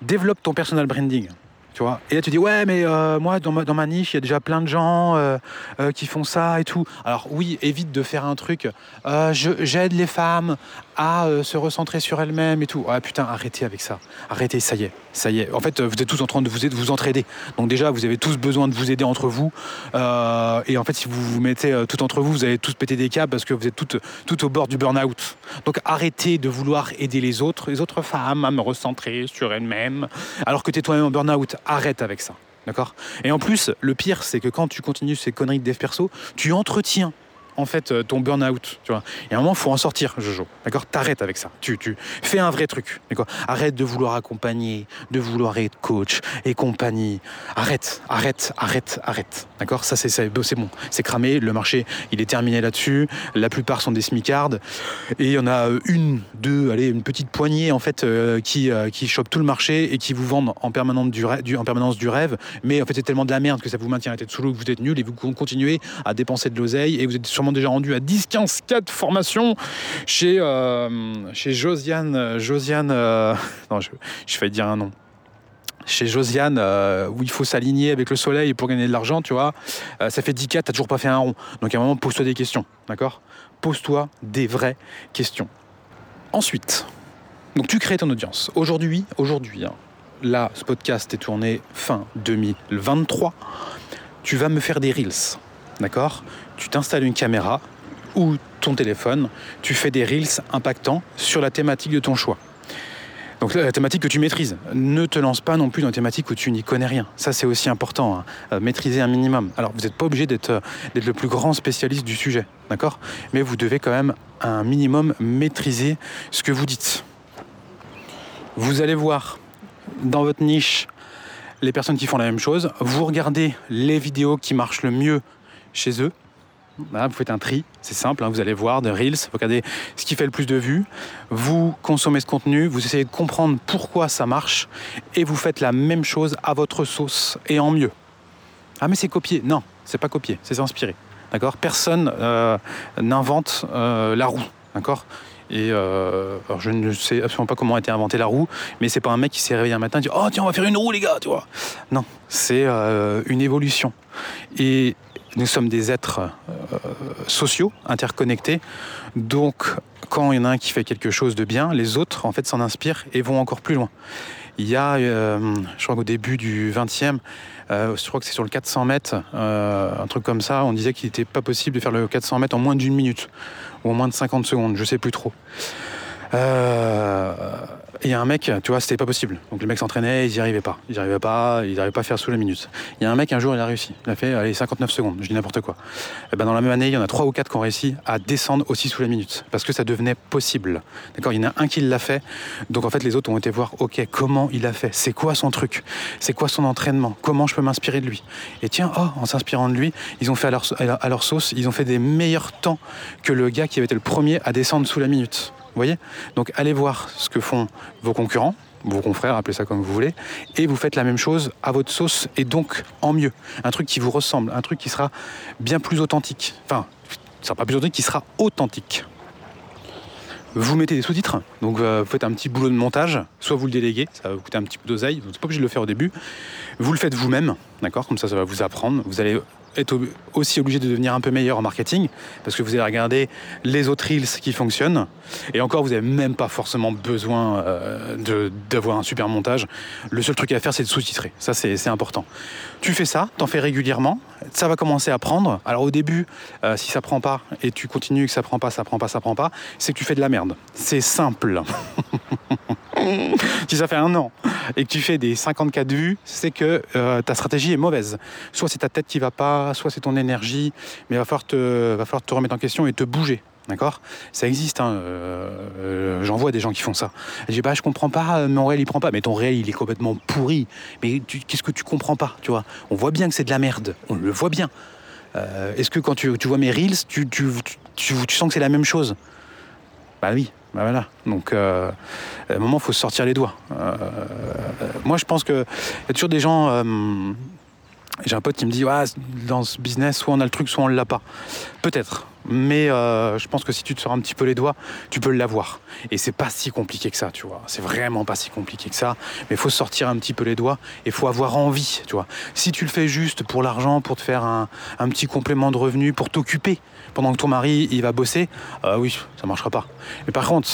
Développe ton personal branding. Tu vois et là, tu dis, ouais, mais euh, moi, dans ma, dans ma, niche, il y a déjà plein de gens euh, euh, qui font ça et tout. Alors, oui, évite de faire un truc, j'aide les femmes à euh, se recentrer sur elles-mêmes et tout. Ah putain, arrêtez avec ça. Arrêtez, ça y est. Ça y est. En fait, vous êtes tous en train de vous, de vous entraider. Donc, déjà, vous avez tous besoin de vous aider entre vous. et en fait, si vous vous mettez tout entre vous, vous allez tous péter des câbles parce que vous êtes toutes tout au bord du burn-out. Donc, arrêtez de vouloir aider les autres, les autres femmes à me recentrer sur elles-mêmes alors que tu es toi-même en burn-out arrête avec ça. D'accord? Et en plus, le pire, c'est que quand tu continues ces conneries de dev perso, tu entretiens en fait euh, ton burn-out. Tu vois. Et à un moment, faut en sortir, Jojo. D'accord? T'arrêtes avec ça. Tu, tu fais un vrai truc. D'accord? Arrête de vouloir accompagner, de vouloir être coach et compagnie. Arrête, arrête, arrête, arrête. D'accord? Ça, c'est bon. C'est cramé. Le marché, il est terminé là-dessus. La plupart sont des smicards. Et il y en a une, deux, allez, une petite poignée, en fait, euh, qui, euh, qui chopent tout le marché et qui vous vendent en permanence du, du, en permanence du rêve. Mais en fait, c'est tellement de la merde que ça vous maintient la tête sous l'eau, que vous êtes nul et vous continuez à dépenser de l'oseille et vous êtes sur déjà rendu à 10, 15, 4 formations chez, euh, chez Josiane. Josiane euh, non, je, je dire un nom chez Josiane, euh, où il faut s'aligner avec le soleil pour gagner de l'argent, tu vois, ça fait 10 4, t'as toujours pas fait un rond. Donc à un moment, pose-toi des questions, d'accord? Pose-toi des vraies questions. Ensuite, donc tu crées ton audience. Aujourd'hui, aujourd'hui, hein, là, ce podcast est tourné fin 2023. Tu vas me faire des reels. D'accord? Tu t'installes une caméra, ou ton téléphone, tu fais des reels impactants sur la thématique de ton choix. Donc la thématique que tu maîtrises. Ne te lance pas non plus dans une thématique où tu n'y connais rien. Ça c'est aussi important, hein. maîtriser un minimum. Alors vous n'êtes pas obligé d'être euh, le plus grand spécialiste du sujet, d'accord? Mais vous devez quand même un minimum maîtriser ce que vous dites. Vous allez voir dans votre niche les personnes qui font la même chose. Vous regardez les vidéos qui marchent le mieux chez eux vous faites un tri, c'est simple, hein, vous allez voir de Reels, vous regardez ce qui fait le plus de vues, vous consommez ce contenu, vous essayez de comprendre pourquoi ça marche, et vous faites la même chose à votre sauce, et en mieux. Ah mais c'est copié, non, c'est pas copié, c'est inspiré. D'accord? Personne euh, n'invente euh, la roue, d'accord? Et euh, je ne sais absolument pas comment a été inventée la roue, mais c'est pas un mec qui s'est réveillé un matin et dit Oh tiens, on va faire une roue, les gars, tu vois? Non, c'est une évolution. Et nous sommes des êtres euh, sociaux, interconnectés. Donc, quand il y en a un qui fait quelque chose de bien, les autres, en fait, s'en inspirent et vont encore plus loin. Il y a, euh, je crois qu'au début du 20e, euh, je crois que c'est sur le 400 mètres, un truc comme ça, on disait qu'il n'était pas possible de faire le 400 mètres en moins d'une minute, ou en moins de 50 secondes, je sais plus trop. Il y a un mec, tu vois, c'était pas possible. Donc le mec s'entraînait, il n'y arrivait pas. Il n'y arrivait pas, il n'arrivait pas à faire sous la minute. Il y a un mec, un jour, il a réussi. Il a fait allez, 59 secondes, je dis n'importe quoi. Et ben dans la même année, il y en a trois ou quatre qui ont réussi à descendre aussi sous la minute. Parce que ça devenait possible. D'accord Il y en a un qui l'a fait. Donc en fait, les autres ont été voir, ok, comment il a fait? C'est quoi son truc? C'est quoi son entraînement? Comment je peux m'inspirer de lui? Et tiens, oh, en s'inspirant de lui, ils ont fait à leur, à leur sauce, ils ont fait des meilleurs temps que le gars qui avait été le premier à descendre sous la minute. Vous voyez Donc allez voir ce que font vos concurrents, vos confrères, appelez ça comme vous voulez, et vous faites la même chose à votre sauce et donc en mieux. Un truc qui vous ressemble, un truc qui sera bien plus authentique. Enfin, ne sera pas plus authentique, qui sera authentique. Vous mettez des sous-titres, donc euh, vous faites un petit boulot de montage, soit vous le déléguez, ça va vous coûter un petit peu d'oseille, vous n'êtes pas obligé de le faire au début. Vous le faites vous-même, d'accord Comme ça, ça va vous apprendre. Vous allez être aussi obligé de devenir un peu meilleur en marketing, parce que vous allez regarder les autres reels qui fonctionnent. Et encore, vous n'avez même pas forcément besoin euh, d'avoir un super montage. Le seul truc à faire, c'est de sous-titrer. Ça, c'est important. Tu fais ça, t'en fais régulièrement, ça va commencer à prendre. Alors au début, euh, si ça prend pas, et tu continues que ça prend pas, ça prend pas, ça prend pas, c'est que tu fais de la merde. C'est simple. si ça fait un an et que tu fais des 54 vues, c'est que euh, ta stratégie est mauvaise. Soit c'est ta tête qui va pas, soit c'est ton énergie, mais il va falloir te, va falloir te remettre en question et te bouger. D'accord? Ça existe, hein, euh, euh, j'en vois des gens qui font ça. Je dis, bah, je comprends pas, mon réel il prend pas. Mais ton réel il est complètement pourri. Mais qu'est-ce que tu comprends pas tu vois? On voit bien que c'est de la merde. On le voit bien. Est-ce que quand tu, vois mes reels, tu, sens que c'est la même chose? Bah oui, bah voilà. Donc, euh, à un moment, il faut se sortir les doigts. Euh, moi, je pense qu'il y a toujours des gens. Euh, j'ai un pote qui me dit ouais, dans ce business, soit on a le truc, soit on ne l'a pas. Peut-être. Mais je pense que si tu te sors un petit peu les doigts, tu peux l'avoir. Et c'est pas si compliqué que ça, tu vois. C'est vraiment pas si compliqué que ça. Mais il faut sortir un petit peu les doigts et il faut avoir envie, tu vois. Si tu le fais juste pour l'argent, pour te faire un, un petit complément de revenu, pour t'occuper, pendant que ton mari il va bosser, euh, oui, ça marchera pas. Mais par contre,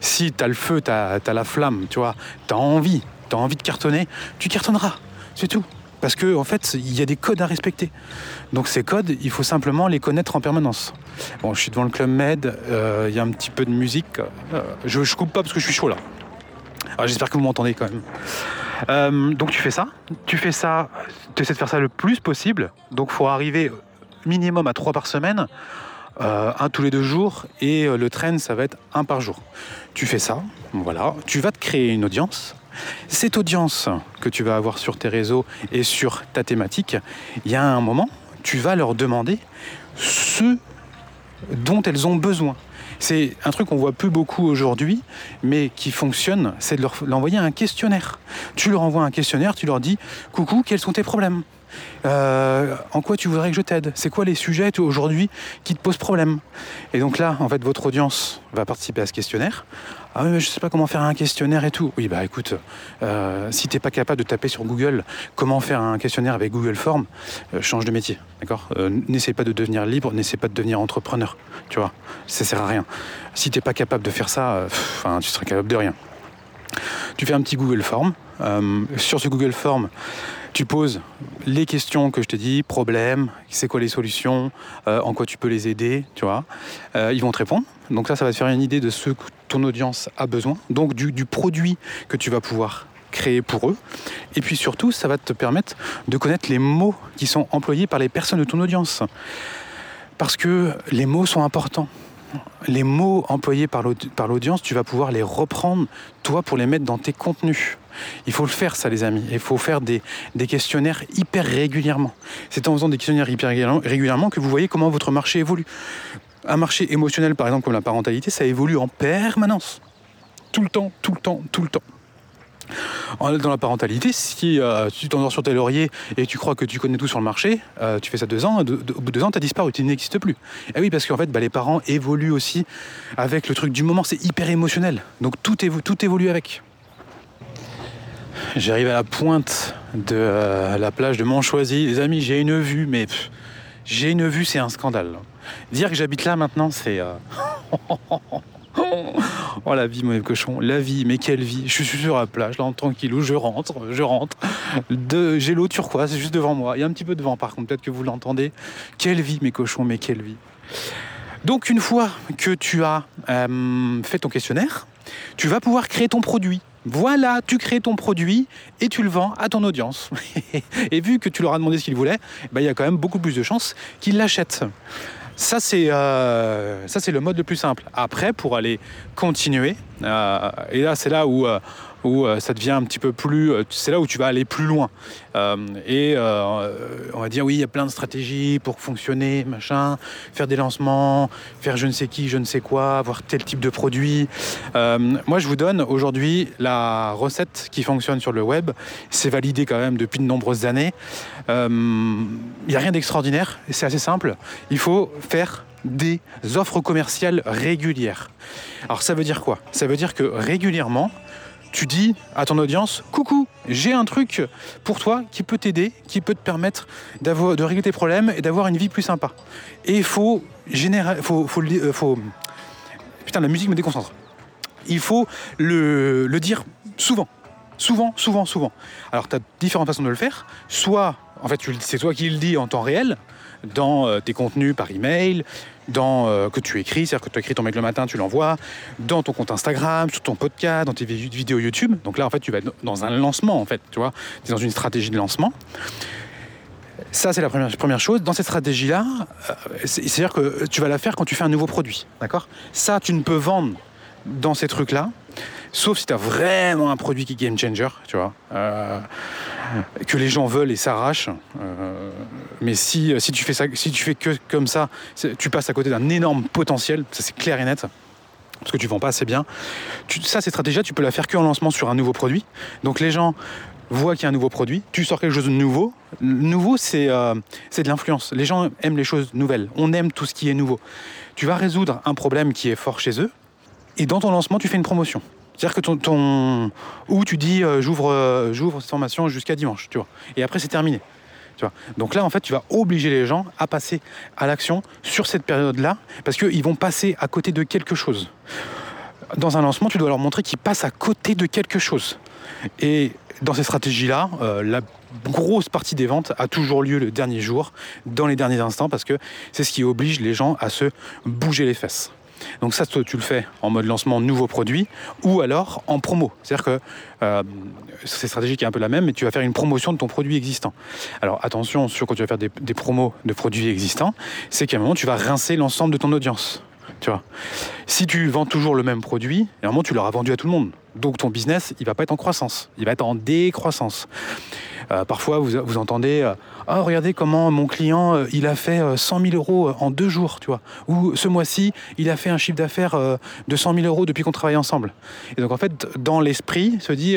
si tu as le feu, tu as, la flamme, tu vois, tu as envie, tu as envie de cartonner, tu cartonneras. C'est tout. Parce qu'en en fait, il y a des codes à respecter. Donc ces codes, il faut simplement les connaître en permanence. Bon, je suis devant le Club Med, euh, il y a un petit peu de musique. Euh, je, je coupe pas parce que je suis chaud là. Ah, j'espère que vous m'entendez quand même. donc tu fais ça, tu fais ça, tu essaies de faire ça le plus possible. Donc il faut arriver minimum à trois par semaine. Euh, un tous les deux jours et euh, le train ça va être un par jour. Tu fais ça, voilà, tu vas te créer une audience. Cette audience que tu vas avoir sur tes réseaux et sur ta thématique, il y a un moment, tu vas leur demander ce dont elles ont besoin. C'est un truc qu'on voit plus beaucoup aujourd'hui, mais qui fonctionne, c'est de leur envoyer un questionnaire. Tu leur envoies un questionnaire, tu leur dis Coucou, quels sont tes problèmes? Euh, en quoi tu voudrais que je t'aide? C'est quoi les sujets aujourd'hui qui te posent problème? Et donc là, en fait, votre audience va participer à ce questionnaire. Ah oui, mais je sais pas comment faire un questionnaire et tout. Oui, bah écoute, euh, si t'es pas capable de taper sur Google comment faire un questionnaire avec Google Form, euh, change de métier, d'accord? N'essaie pas de devenir libre, n'essaie pas de devenir entrepreneur, tu vois. Ça sert à rien. Si t'es pas capable de faire ça, enfin, tu seras capable de rien. Tu fais un petit Google Form, Euh, sur ce Google Form, tu poses les questions que je te dis, problème, c'est quoi les solutions, euh, en quoi tu peux les aider, tu vois. Euh, ils vont te répondre. Donc ça, ça va te faire une idée de ce que ton audience a besoin, donc du produit que tu vas pouvoir créer pour eux. Et puis surtout, ça va te permettre de connaître les mots qui sont employés par les personnes de ton audience. Parce que les mots sont importants les mots employés par l'audience, tu vas pouvoir les reprendre, toi, pour les mettre dans tes contenus. Il faut le faire, ça, les amis. Il faut faire des, questionnaires hyper régulièrement. C'est en faisant des questionnaires hyper régulièrement que vous voyez comment votre marché évolue. Un marché émotionnel, par exemple, comme la parentalité, ça évolue en permanence. Tout le temps, tout le temps, tout le temps dans la parentalité, si euh, tu t'endors sur tes lauriers et tu crois que tu connais tout sur le marché, euh, tu fais ça deux ans, au bout de deux ans, tu as disparu, tu n'existes plus. Et eh oui, parce qu'en fait, bah, les parents évoluent aussi avec le truc du moment, c'est hyper émotionnel. Donc tout, tout évolue avec. J'arrive à la pointe de euh, la plage de Montchoisy. Les amis, j'ai une vue, mais j'ai une vue, c'est un scandale. Dire que j'habite là maintenant, c'est... Oh la vie, mon cochon, la vie, mais quelle vie. Je suis sur la plage, là, tranquillou, je rentre, je rentre. De, j'ai l'eau turquoise, juste devant moi. Il y a un petit peu de vent par contre, peut-être que vous l'entendez. Quelle vie, mes cochons, mais quelle vie. Donc une fois que tu as euh, fait ton questionnaire, tu vas pouvoir créer ton produit. Voilà, tu crées ton produit et tu le vends à ton audience. et vu que tu leur as demandé ce qu'ils voulaient, bah, il y a quand même beaucoup plus de chances qu'ils l'achètent. Ça, c'est euh, le mode le plus simple. Après, pour aller continuer, euh, et là, c'est là où, euh, où ça devient un petit peu plus. C'est là où tu vas aller plus loin. et on va dire, oui, il y a plein de stratégies pour fonctionner, machin, faire des lancements, faire je ne sais qui, je ne sais quoi, avoir tel type de produit. moi, je vous donne aujourd'hui la recette qui fonctionne sur le web. C'est validé quand même depuis de nombreuses années. Il n'y a rien d'extraordinaire, c'est assez simple. Il faut faire des offres commerciales régulières. Alors ça veut dire quoi? Ça veut dire que régulièrement, tu dis à ton audience Coucou, j'ai un truc pour toi qui peut t'aider, qui peut te permettre de régler tes problèmes et d'avoir une vie plus sympa. Et il faut générer. Faut, euh, faut, Putain, la musique me déconcentre. Il faut le, le dire souvent. Souvent, souvent, souvent. Alors, tu as différentes façons de le faire. Soit, en fait, c'est toi qui le dis en temps réel, dans euh, tes contenus par email, dans euh, que tu écris, c'est-à-dire que tu écris ton mail le matin, tu l'envoies, dans ton compte Instagram, sur ton podcast, dans tes vidéos YouTube. Donc là, en fait, tu vas dans un lancement, en fait, tu vois, tu es dans une stratégie de lancement. Ça, c'est la première, première chose. Dans cette stratégie-là, euh, c'est-à-dire que tu vas la faire quand tu fais un nouveau produit, d'accord? Ça, tu ne peux vendre dans ces trucs-là, sauf si tu as vraiment un produit qui est game changer, tu vois que les gens veulent et s'arrachent. Euh, mais si, si, tu fais ça, si tu fais que comme ça, tu passes à côté d'un énorme potentiel, ça c'est clair et net. Parce que tu vends pas assez bien. ça, cette stratégie tu peux la faire que en lancement sur un nouveau produit. Donc les gens voient qu'il y a un nouveau produit, tu sors quelque chose de nouveau. Nouveau, c'est euh, c'est de l'influence. Les gens aiment les choses nouvelles. On aime tout ce qui est nouveau. Tu vas résoudre un problème qui est fort chez eux. Et dans ton lancement, tu fais une promotion. C'est-à-dire que ton, où tu dis euh, j'ouvre euh, j'ouvre cette formation jusqu'à dimanche, tu vois. Et après c'est terminé. Tu vois. Donc là en fait tu vas obliger les gens à passer à l'action sur cette période-là parce qu'ils vont passer à côté de quelque chose. Dans un lancement, tu dois leur montrer qu'ils passent à côté de quelque chose. Et dans ces stratégies-là, euh, la grosse partie des ventes a toujours lieu le dernier jour, dans les derniers instants, parce que c'est ce qui oblige les gens à se bouger les fesses. Donc ça, tu le fais en mode lancement nouveau produit ou alors en promo. C'est-à-dire que euh, c'est stratégique est un peu la même, mais tu vas faire une promotion de ton produit existant. Alors attention sur quand tu vas faire des, promos de produits existants, c'est qu'à un moment tu vas rincer l'ensemble de ton audience. Si tu vends toujours le même produit, à un moment tu l'auras vendu à tout le monde. Donc ton business, il va pas être en croissance, il va être en décroissance. Euh, parfois, vous, vous entendez euh, Oh, regardez comment mon client, euh, il a fait 100 000 euros en deux jours, tu vois. Ou ce mois-ci, il a fait un chiffre d'affaires de 100 000 euros depuis qu'on travaille ensemble. Et donc, en fait, dans l'esprit, se dit,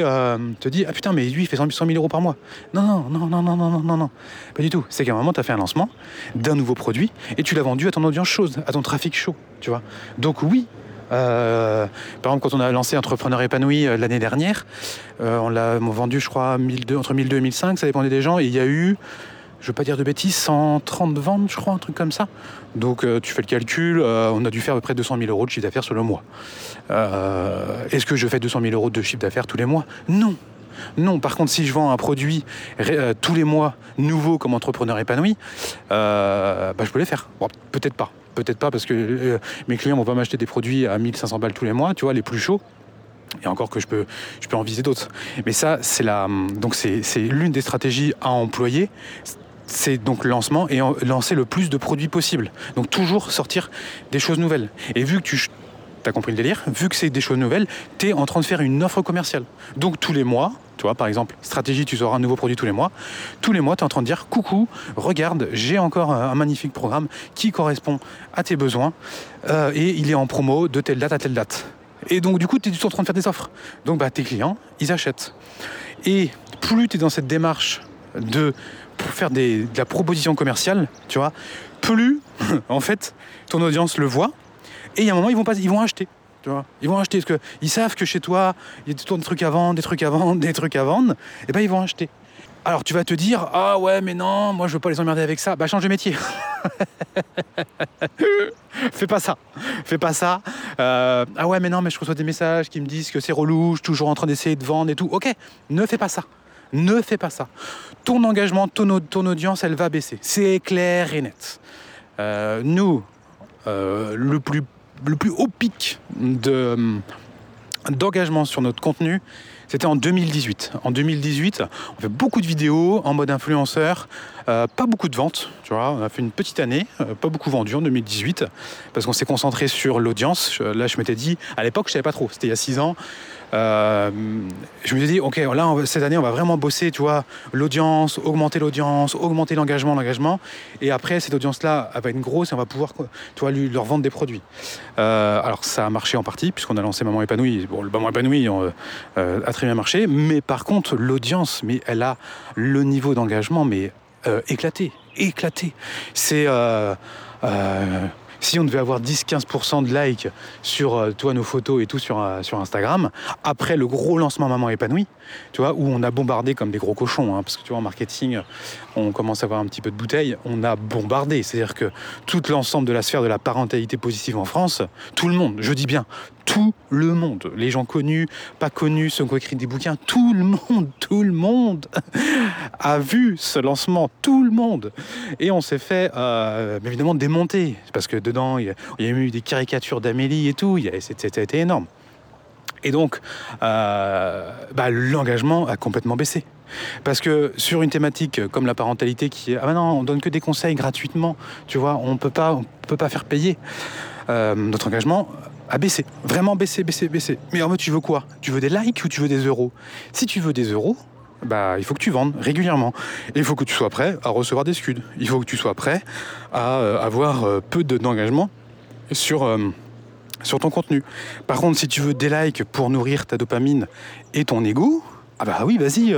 te dit Ah putain, mais lui, il fait 100 000 euros par mois. Non, non, non, non, non, non, non, non. Pas du tout. C'est qu'à un moment, tu as fait un lancement d'un nouveau produit et tu l'as vendu à ton audience chaude, à ton trafic chaud, tu vois. Donc, oui, euh, par exemple, quand on a lancé Entrepreneur épanoui euh, l'année dernière, euh, on l'a vendu, je crois, 1002, entre 1002 et 1005, ça dépendait des gens, et il y a eu, je ne veux pas dire de bêtises, 130 ventes, je crois, un truc comme ça. Donc tu fais le calcul, on a dû faire à peu près 200 000 euros de chiffre d'affaires sur le mois. Est-ce que je fais 200 000 euros de chiffre d'affaires tous les mois? Non Non, par contre, si je vends un produit tous les mois nouveau comme entrepreneur épanoui, bah, je peux les faire. Peut-être pas. Peut-être pas parce que euh, mes clients vont pas m'acheter des produits à 1500 balles tous les mois, tu vois, les plus chauds. Et encore que je peux, je en viser d'autres. Mais ça, c'est la, donc c'est, l'une des stratégies à employer. C'est donc lancement et lancer le plus de produits possible. Donc toujours sortir des choses nouvelles. Et vu que tu as compris le délire, vu que c'est des choses nouvelles, tu es en train de faire une offre commerciale. Donc tous les mois, tu vois, par exemple, stratégie, tu auras un nouveau produit tous les mois. Tous les mois, tu es en train de dire coucou, regarde, j'ai encore un magnifique programme qui correspond à tes besoins euh, et il est en promo de telle date à telle date. Et donc, du coup, tu es en train de faire des offres. Donc, bah, tes clients, ils achètent. Et plus tu es dans cette démarche de faire de la proposition commerciale, tu vois, plus, en fait, ton audience le voit. Et il y a un moment, ils vont acheter. Ils vont acheter parce qu'ils savent que chez toi, il y a des trucs à vendre, des trucs à vendre, des trucs à vendre. Et ben ils vont acheter. Alors tu vas te dire ah ouais mais non moi je veux pas les emmerder avec ça bah change de métier. Fais pas ça. Fais pas ça. Euh, ah ouais mais non mais je reçois des messages qui me disent que c'est relou je suis toujours en train d'essayer de vendre et tout ok ne fais pas ça. Ne fais pas ça. Ton engagement ton audience elle va baisser. C'est clair et net. Euh, nous euh, le plus le plus haut pic de d'engagement sur notre contenu, c'était en 2018. En 2018, on fait beaucoup de vidéos en mode influenceur, euh, pas beaucoup de ventes, tu. On a fait une petite année, euh, pas beaucoup vendu en 2018, parce qu'on s'est concentré sur l'audience. Là, je m'étais dit, à l'époque, je savais pas trop, c'était il y a six ans. Euh, je me suis dit, ok, là, cette année, on va vraiment bosser, tu vois, l'audience, augmenter l'audience, augmenter l'engagement, l'engagement. Et après, cette audience-là, elle va être grosse et on va pouvoir, tu vois, leur vendre des produits. Euh, alors, ça a marché en partie, puisqu'on a lancé Maman épanouie. Bon, le Maman épanouie euh, a très bien marché, mais par contre, l'audience, mais elle a le niveau d'engagement, mais éclaté, éclaté. C'est. Si on devait avoir 10-15% de likes sur euh, toi, nos photos et tout sur, euh, sur Instagram, après le gros lancement Maman épanouie, tu vois, où on a bombardé comme des gros cochons, hein, parce que tu vois, en marketing, on commence à avoir un petit peu de bouteille, on a bombardé. C'est-à-dire que tout l'ensemble de la sphère de la parentalité positive en France, tout le monde, je dis bien, tout le monde, les gens connus, pas connus, ceux qui ont écrit des bouquins, tout le monde, tout le monde a vu ce lancement, tout le monde. Et on s'est fait euh, évidemment démonter, parce que dedans, il y, a, eu des caricatures d'Amélie et tout, c'était énorme. Et donc, euh, bah, l'engagement a complètement baissé. Parce que sur une thématique comme la parentalité qui ah bah non on donne que des conseils gratuitement tu vois on peut pas on peut pas faire payer euh, notre engagement a baissé vraiment baissé baissé baissé mais en fait tu veux quoi? Tu veux des likes ou tu veux des euros? Si tu veux des euros bah, il faut que tu vendes régulièrement. Et il faut que tu sois prêt à recevoir des scuds. Il faut que tu sois prêt à euh, avoir euh, peu de- d'engagement sur, euh, sur ton contenu. Par contre, si tu veux des likes pour nourrir ta dopamine et ton ego, ah bah oui, vas-y,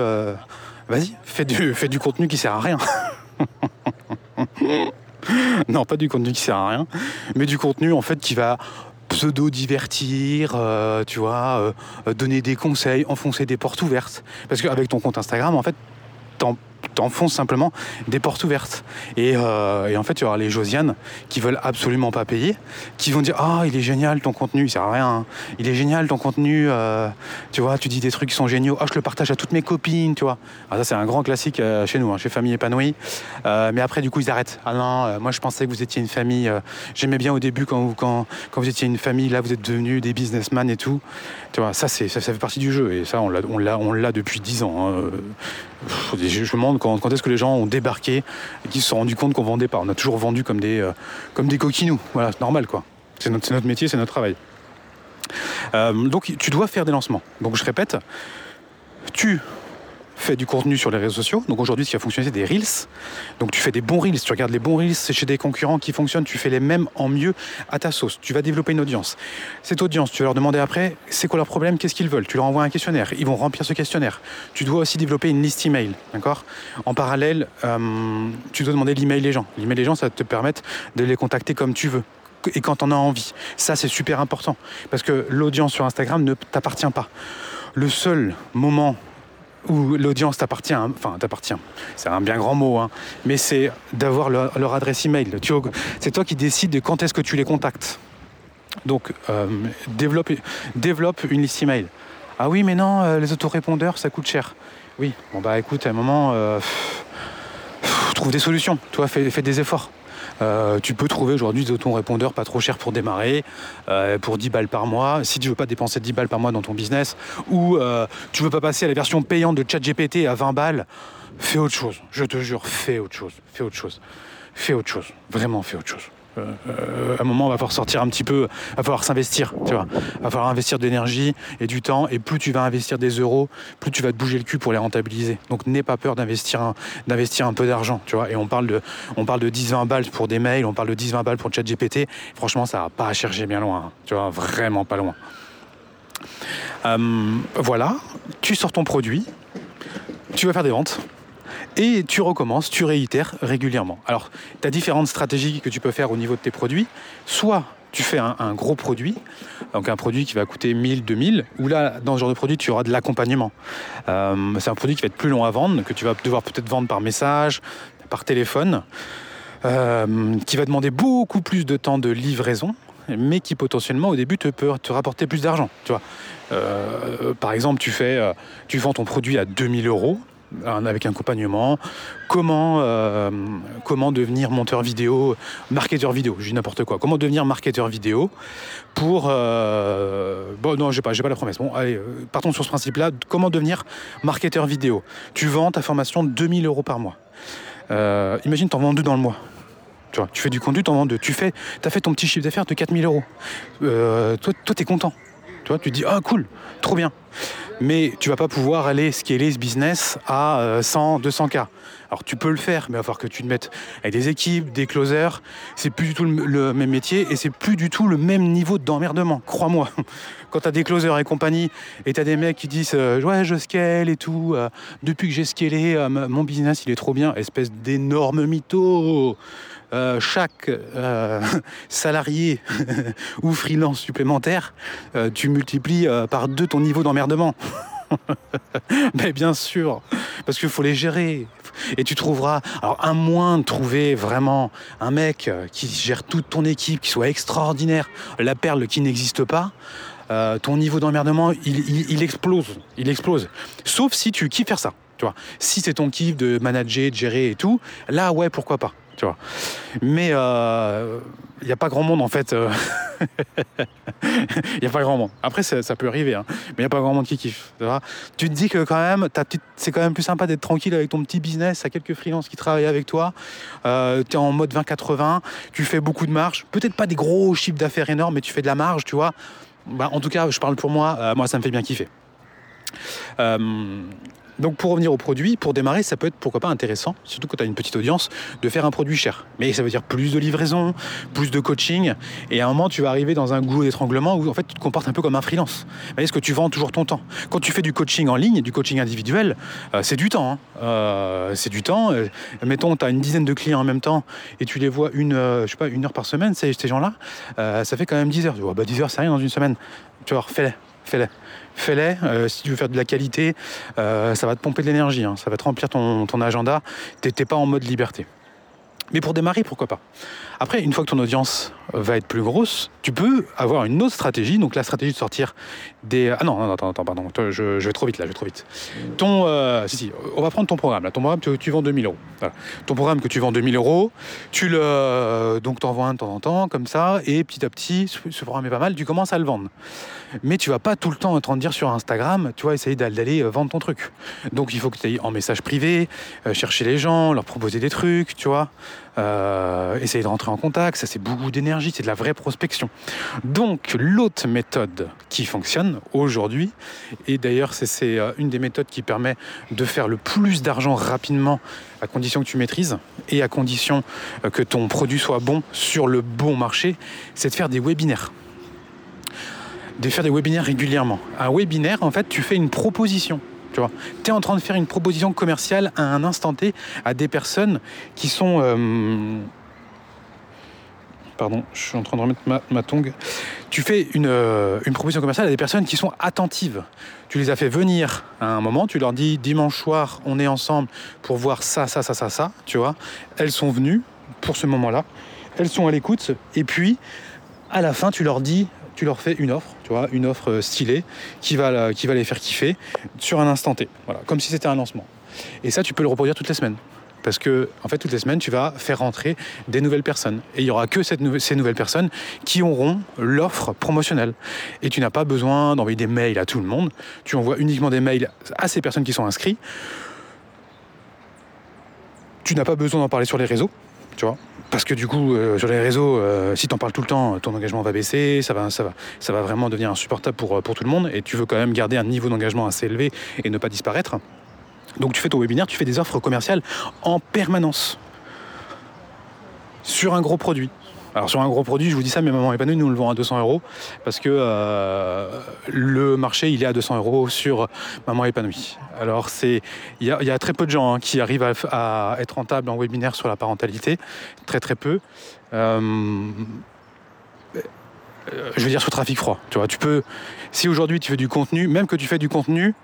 vas-y, fais du, fais du contenu qui sert à rien. non, pas du contenu qui sert à rien, mais du contenu en fait qui va pseudo-divertir, euh, tu vois, euh, donner des conseils, enfoncer des portes ouvertes. Parce qu'avec ton compte Instagram, en fait, t'en- t'enfonces simplement des portes ouvertes. Et, euh, en fait, tu auras les Josiane qui veulent absolument pas payer, qui vont dire Ah, il est génial ton contenu, il sert à rien. hein. Il est génial ton contenu, euh, tu vois, tu dis des trucs qui sont géniaux. Ah, je le partage à toutes mes copines, tu vois. Ah, ça, c'est un grand classique euh, chez nous, hein, chez Famille Épanouie. Mais après, du coup, ils arrêtent. Ah non, moi, je pensais que vous étiez une famille. J'aimais bien au début quand vous, étiez une famille, là, vous êtes devenus des businessmen et tout. Tu vois, ça, ça, ça fait partie du jeu. Et ça, on l'a depuis 10 ans. hein. Je me demande quand, est-ce que les gens ont débarqué et qu'ils se sont rendus compte qu'on vendait pas. On a toujours vendu comme des, euh, coquinous. Voilà, c'est normal, quoi. C'est notre, c'est notre métier, c'est notre travail. Euh, donc, tu dois faire des lancements. Donc, je répète, tu fais du contenu sur les réseaux sociaux. Donc aujourd'hui, ce qui a fonctionné, c'est des reels. Donc tu fais des bons reels, tu regardes les bons reels, chez des concurrents qui fonctionnent, tu fais les mêmes en mieux à ta sauce. Tu vas développer une audience. Cette audience, tu vas leur demander après, c'est quoi leur problème, qu'est-ce qu'ils veulent? Tu leur envoies un questionnaire, ils vont remplir ce questionnaire. Tu dois aussi développer une liste email, d'accord? En parallèle, euh, tu dois demander l'email des gens. L'email des gens, ça va te permettre de les contacter comme tu veux et quand on a envie. Ça, c'est super important parce que l'audience sur Instagram ne t'appartient pas. Le seul moment où l'audience t'appartient, hein, enfin t'appartient, c'est un bien grand mot, hein, mais c'est d'avoir leur, leur adresse email. C'est toi qui décides de quand est-ce que tu les contactes. Donc euh, développe, une liste email. Ah oui, mais non, euh, les autorépondeurs, ça coûte cher. Oui, bon bah écoute, à un moment, euh, trouve des solutions, toi, fais des efforts. Euh, tu peux trouver aujourd'hui des autorépondeurs pas trop chers pour démarrer, euh, pour 10 balles par mois. Si tu veux pas dépenser 10 balles par mois dans ton business, ou euh, tu veux pas passer à la version payante de ChatGPT à 20 balles, fais autre chose. Je te jure, fais autre chose. Fais autre chose. Fais autre chose. Vraiment, fais autre chose. Euh, euh, à un moment, on va falloir sortir un petit peu, il va falloir s'investir, tu vois. Il va falloir investir de l'énergie et du temps, et plus tu vas investir des euros, plus tu vas te bouger le cul pour les rentabiliser. Donc n'aie pas peur d'investir un, un peu d'argent, tu vois. Et on parle de, de 10-20 balles pour des mails, on parle de 10-20 balles pour ChatGPT. Franchement, ça va pas à chercher bien loin, hein. tu vois, vraiment pas loin. Euh, voilà, tu sors ton produit, tu vas faire des ventes et tu recommences, tu réitères régulièrement. Alors, tu as différentes stratégies que tu peux faire au niveau de tes produits. Soit tu fais un, gros produit, donc un produit qui va coûter 1000, 2000, ou là, dans ce genre de produit, tu auras de l'accompagnement. Euh, c'est un produit qui va être plus long à vendre, que tu vas devoir peut-être vendre par message, par téléphone, euh, qui va demander beaucoup plus de temps de livraison, mais qui potentiellement au début te peut te rapporter plus d'argent. Euh, par exemple, tu fais, tu vends ton produit à 2000 euros avec un accompagnement. Comment, euh, comment devenir monteur vidéo, marketeur vidéo, je dis n'importe quoi. Comment devenir marketeur vidéo pour. euh, bon, non, j'ai pas, pas la promesse. Bon, allez, euh, partons sur ce principe-là. Comment devenir marketeur vidéo? Tu vends ta formation 2000 euros par mois. Imagine, tu en vends deux dans le mois. Tu vois, fais du contenu, tu en vends deux. Tu fais, as fait ton petit chiffre d'affaires de 4000 euros. Toi, toi, tu es content. Tu vois, tu dis, ah cool, trop bien. Mais tu vas pas pouvoir aller scaler ce business à euh, 100, 200 k. Alors tu peux le faire, mais il va falloir que tu te mettes avec des équipes, des closers. C'est plus du tout le, même métier et c'est plus du tout le même niveau d'emmerdement. Crois-moi. Quand tu as des closers et compagnie et tu as des mecs qui disent euh, ouais je scale et tout, euh, depuis que j'ai scalé, euh, mon business il est trop bien, espèce d'énorme mytho. Euh, chaque euh, salarié ou freelance supplémentaire, euh, tu multiplies par deux ton niveau d'emmerdement. Mais bien sûr, parce qu'il faut les gérer. Et tu trouveras, alors à moins de trouver vraiment un mec qui gère toute ton équipe, qui soit extraordinaire, la perle qui n'existe pas, ton niveau d'emmerdement, il explose. Il explose. Sauf si tu kiffes faire ça. Tu vois. Si c'est ton kiff de manager, de gérer et tout, là, ouais, pourquoi pas. Tu vois. Mais il n'y a pas grand monde en fait. euh, Il n'y a pas grand monde. Après, ça, peut arriver, hein. mais il n'y a pas grand monde qui kiffe. Tu, vois. tu te dis que quand même, c'est quand même plus sympa d'être tranquille avec ton petit business, à quelques freelances qui travaillent avec toi. Euh, tu es en mode 20-80, tu fais beaucoup de marge. Peut-être pas des gros chiffres d'affaires énormes, mais tu fais de la marge, tu vois. Bah, en tout cas, je parle pour moi, euh, moi ça me fait bien kiffer. Euh, donc pour revenir au produit, pour démarrer, ça peut être pourquoi pas intéressant, surtout quand tu as une petite audience, de faire un produit cher. Mais ça veut dire plus de livraison, plus de coaching, et à un moment tu vas arriver dans un goulot d'étranglement où en fait tu te comportes un peu comme un freelance. Est-ce que tu vends toujours ton temps? Quand tu fais du coaching en ligne, du coaching individuel, euh, c'est du temps. hein. Euh, c'est du temps. Euh, mettons, tu as une dizaine de clients en même temps et tu les vois une, je sais pas, une heure par semaine, ces, gens-là, ça fait quand même 10 heures. Tu bah 10 heures, c'est rien dans une semaine. Tu vois, fais-les, fais-les. Fais-les, Euh, si tu veux faire de la qualité, euh, ça va te pomper de l'énergie, hein. ça va te remplir ton, ton agenda, t'es pas en mode liberté. Mais pour démarrer, pourquoi pas? Après, une fois que ton audience va être plus grosse, tu peux avoir une autre stratégie. Donc la stratégie de sortir des... Ah non, non, attends, attends, pardon, je, vais trop vite là, je vais trop vite. Ton... euh, si, on va prendre ton programme. Là. Ton programme, tu, vends 2000 euros. Voilà. Ton programme que tu vends 2000 euros, tu le... Donc t'envoies un de temps en temps, comme ça, et petit à petit, ce, programme est pas mal, tu commences à le vendre. Mais tu vas pas tout le temps être en dire sur Instagram, tu vois, essayer d'aller euh, vendre ton truc. Donc il faut que tu ailles en message privé, euh, chercher les gens, leur proposer des trucs, tu vois. Euh, essayer de rentrer en contact, ça c'est beaucoup d'énergie, c'est de la vraie prospection. Donc l'autre méthode qui fonctionne aujourd'hui, et d'ailleurs c'est- euh, une des méthodes qui permet de faire le plus d'argent rapidement, à condition que tu maîtrises, et à condition euh, que ton produit soit bon sur le bon marché, c'est de faire des webinaires de faire des webinaires régulièrement. Un webinaire, en fait, tu fais une proposition. Tu es en train de faire une proposition commerciale à un instant T à des personnes qui sont. euh, Pardon, je suis en train de remettre ma, tongue. Tu fais une, euh, une proposition commerciale à des personnes qui sont attentives. Tu les as fait venir à un moment, tu leur dis dimanche soir, on est ensemble pour voir ça, ça, ça, ça, ça. Tu vois, elles sont venues pour ce moment-là, elles sont à l'écoute, et puis à la fin, tu leur dis tu leur fais une offre, tu vois, une offre euh, stylée qui va, les faire kiffer sur un instant T. Voilà, comme si c'était un lancement. Et ça, tu peux le reproduire toutes les semaines. Parce que, en fait, toutes les semaines, tu vas faire rentrer des nouvelles personnes. Et il n'y aura que ces nouvelles personnes qui auront l'offre promotionnelle. Et tu n'as pas besoin d'envoyer des mails à tout le monde. Tu envoies uniquement des mails à ces personnes qui sont inscrites. Tu n'as pas besoin d'en parler sur les réseaux, Parce que du coup, euh, sur les réseaux, euh, si tu en parles tout le temps, ton engagement va baisser, ça va, vraiment devenir insupportable pour, pour tout le monde. Et tu veux quand même garder un niveau d'engagement assez élevé et ne pas disparaître. Donc tu fais ton webinaire, tu fais des offres commerciales en permanence sur un gros produit. Alors sur un gros produit, je vous dis ça, mais Maman Épanouie, nous le vendons à 200 euros parce que euh, le marché, il est à 200 euros sur Maman Épanouie. Alors c'est, il y, a très peu de gens hein, qui arrivent à, être rentables en webinaire sur la parentalité, très très peu. Euh, je veux dire sur trafic froid. Tu vois, tu peux, si aujourd'hui tu fais du contenu, même que tu fais du contenu,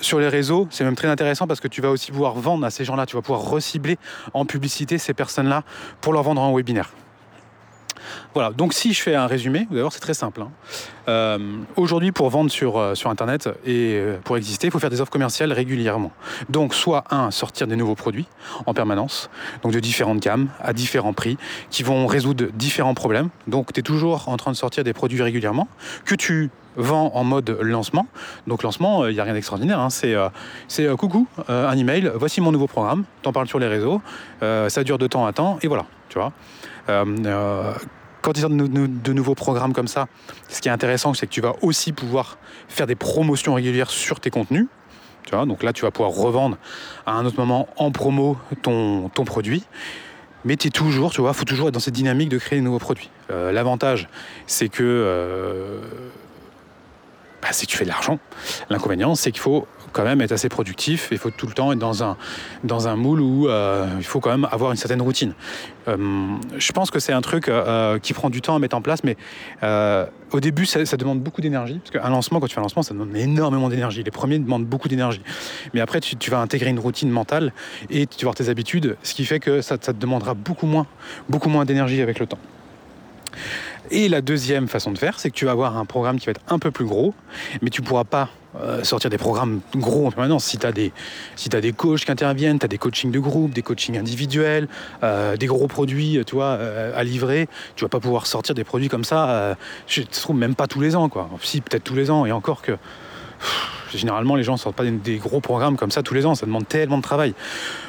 sur les réseaux, c'est même très intéressant parce que tu vas aussi pouvoir vendre à ces gens-là, tu vas pouvoir recibler en publicité ces personnes-là pour leur vendre un webinaire. Voilà, donc si je fais un résumé, d'abord c'est très simple. Hein. Euh, aujourd'hui, pour vendre sur, euh, Internet et euh, pour exister, il faut faire des offres commerciales régulièrement. Donc soit un, sortir des nouveaux produits en permanence, donc de différentes gammes, à différents prix, qui vont résoudre différents problèmes. Donc tu es toujours en train de sortir des produits régulièrement, que tu vends en mode lancement. Donc lancement, il n'y a rien d'extraordinaire. Hein. C'est coucou, un email, voici mon nouveau programme, t'en parles sur les réseaux, ça dure de temps à temps, et voilà, tu vois. Quand tu sors de, nouveaux programmes comme ça, ce qui est intéressant, c'est que tu vas aussi pouvoir faire des promotions régulières sur tes contenus. Donc là, tu vas pouvoir revendre à un autre moment en promo ton, ton produit. Mais tu es toujours, tu vois, il faut toujours être dans cette dynamique de créer de nouveaux produits. Euh, l'avantage, c'est que euh, bah, que tu fais de l'argent. L'inconvénient, c'est qu'il faut quand même être assez productif. Il faut tout le temps être dans un, dans un moule où euh, il faut quand même avoir une certaine routine. Euh, je pense que c'est un truc euh, qui prend du temps à mettre en place, mais au début, ça, demande beaucoup d'énergie. Parce qu'un lancement, quand tu fais un lancement, ça demande énormément d'énergie. Les premiers demandent beaucoup d'énergie. Mais après, tu, vas intégrer une routine mentale et tu vas avoir tes habitudes, ce qui fait que ça, ça te demandera beaucoup moins, beaucoup moins d'énergie avec le temps. Et la deuxième façon de faire, c'est que tu vas avoir un programme qui va être un peu plus gros, mais tu ne pourras pas euh, sortir des programmes gros en permanence. Si tu as, des, si des coachs qui interviennent, tu as des coachings de groupe, des coachings individuels, euh, des gros produits tu vois, euh, à livrer, tu vas pas pouvoir sortir des produits comme ça, je trouve même pas tous les ans. Quoi. Si, peut-être tous les ans, et encore que généralement, les gens ne sortent pas des, gros programmes comme ça tous les ans, ça demande tellement de travail.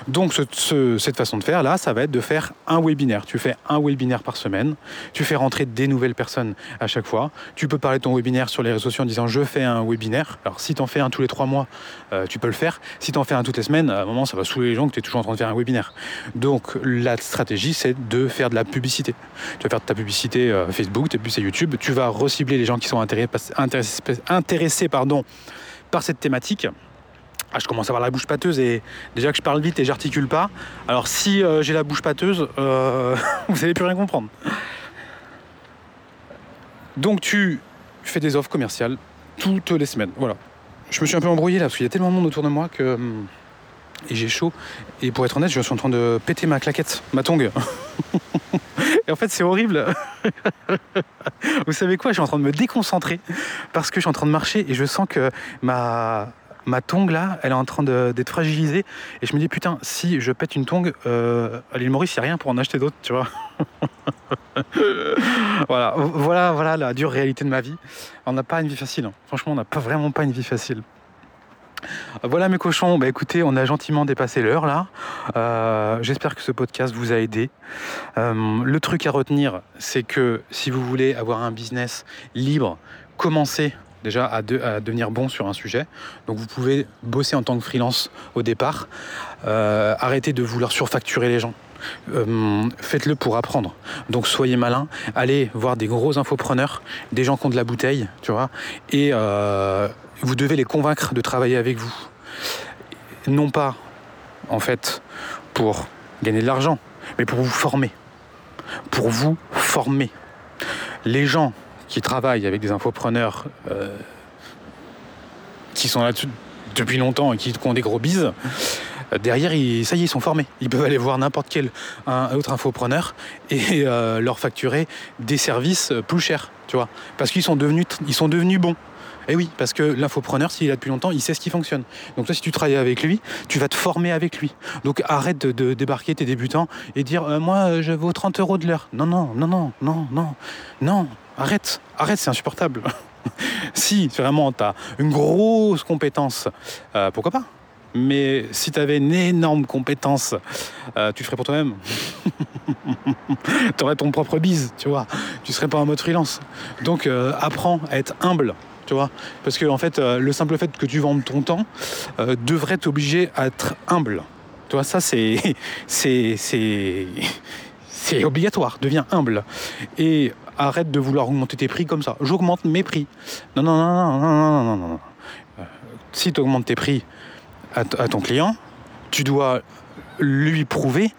Donc, cette façon de faire, là, ça va être de faire un webinaire. Tu fais un webinaire par semaine, tu fais rentrer des nouvelles personnes à chaque fois. Tu peux parler de ton webinaire sur les réseaux sociaux en disant je fais un webinaire. Alors, si tu en fais un tous les trois mois, euh, tu peux le faire. Si tu en fais un toutes les semaines, à un moment, ça va saouler les gens que tu es toujours en train de faire un webinaire. Donc, la stratégie, c'est de faire de la publicité. Tu vas faire de ta publicité euh, Facebook, tes publicités YouTube. Tu vas recibler les gens qui sont intéressés, intéressés, intéressés pardon, par cette thématique. Ah, je commence à avoir la bouche pâteuse et déjà que je parle vite et j'articule pas. Alors si euh, j'ai la bouche pâteuse, euh, vous n'allez plus rien comprendre. Donc tu fais des offres commerciales toutes les semaines. Voilà. Je me suis un peu embrouillé là parce qu'il y a tellement de monde autour de moi que hum, et j'ai chaud. Et pour être honnête, je suis en train de péter ma claquette, ma tongue. et en fait, c'est horrible. Vous savez quoi? Je suis en train de me déconcentrer parce que je suis en train de marcher et je sens que ma, ma tongue là, elle est en train d'être fragilisée. Et je me dis, putain, si je pète une tongue, euh, à l'île Maurice, il n'y a rien pour en acheter d'autres, tu vois. voilà, voilà, voilà la dure réalité de ma vie. On n'a pas une vie facile. Hein. Franchement, on n'a pas vraiment pas une vie facile. Voilà mes cochons, bah écoutez, on a gentiment dépassé l'heure là. Euh, j'espère que ce podcast vous a aidé. Euh, le truc à retenir, c'est que si vous voulez avoir un business libre, commencez déjà à, devenir bon sur un sujet. Donc vous pouvez bosser en tant que freelance au départ. Euh, arrêtez de vouloir surfacturer les gens. faites-le pour apprendre. Donc soyez malin, allez voir des gros infopreneurs, des gens qui ont de la bouteille, tu vois, et vous devez les convaincre de travailler avec vous. Non pas, en fait, pour gagner de l'argent, mais pour vous former. Pour vous former. Les gens qui travaillent avec des infopreneurs euh, qui sont là depuis longtemps et qui ont des gros bises, derrière, ça y est, ils sont formés. Ils peuvent aller voir n'importe quel autre infopreneur et leur facturer des services plus chers, tu vois, parce qu'ils sont sont devenus bons. Et eh oui, parce que l'infopreneur, s'il est là depuis longtemps, il sait ce qui fonctionne. Donc toi, si tu travailles avec lui, tu vas te former avec lui. Donc arrête de, débarquer tes débutants et dire euh, moi, euh, je vaux 30 euros de l'heure. Non, non, non, non, non, non, non. Arrête, arrête, c'est insupportable. si vraiment tu as une grosse compétence, euh, pourquoi pas mais si tu avais une énorme compétence, tu ferais pour toi-même. tu aurais ton propre bise, tu vois. Tu serais pas en mode freelance. Donc apprends à être humble tu vois Parce que en fait, euh, le simple fait que tu vendes ton temps euh, devrait t'obliger à être humble. Tu ça c'est c'est c'est obligatoire. Deviens humble et arrête de vouloir augmenter tes prix comme ça. J'augmente mes prix. Non non non non non non non non. Euh, si tu augmentes tes prix à ton client, tu dois lui prouver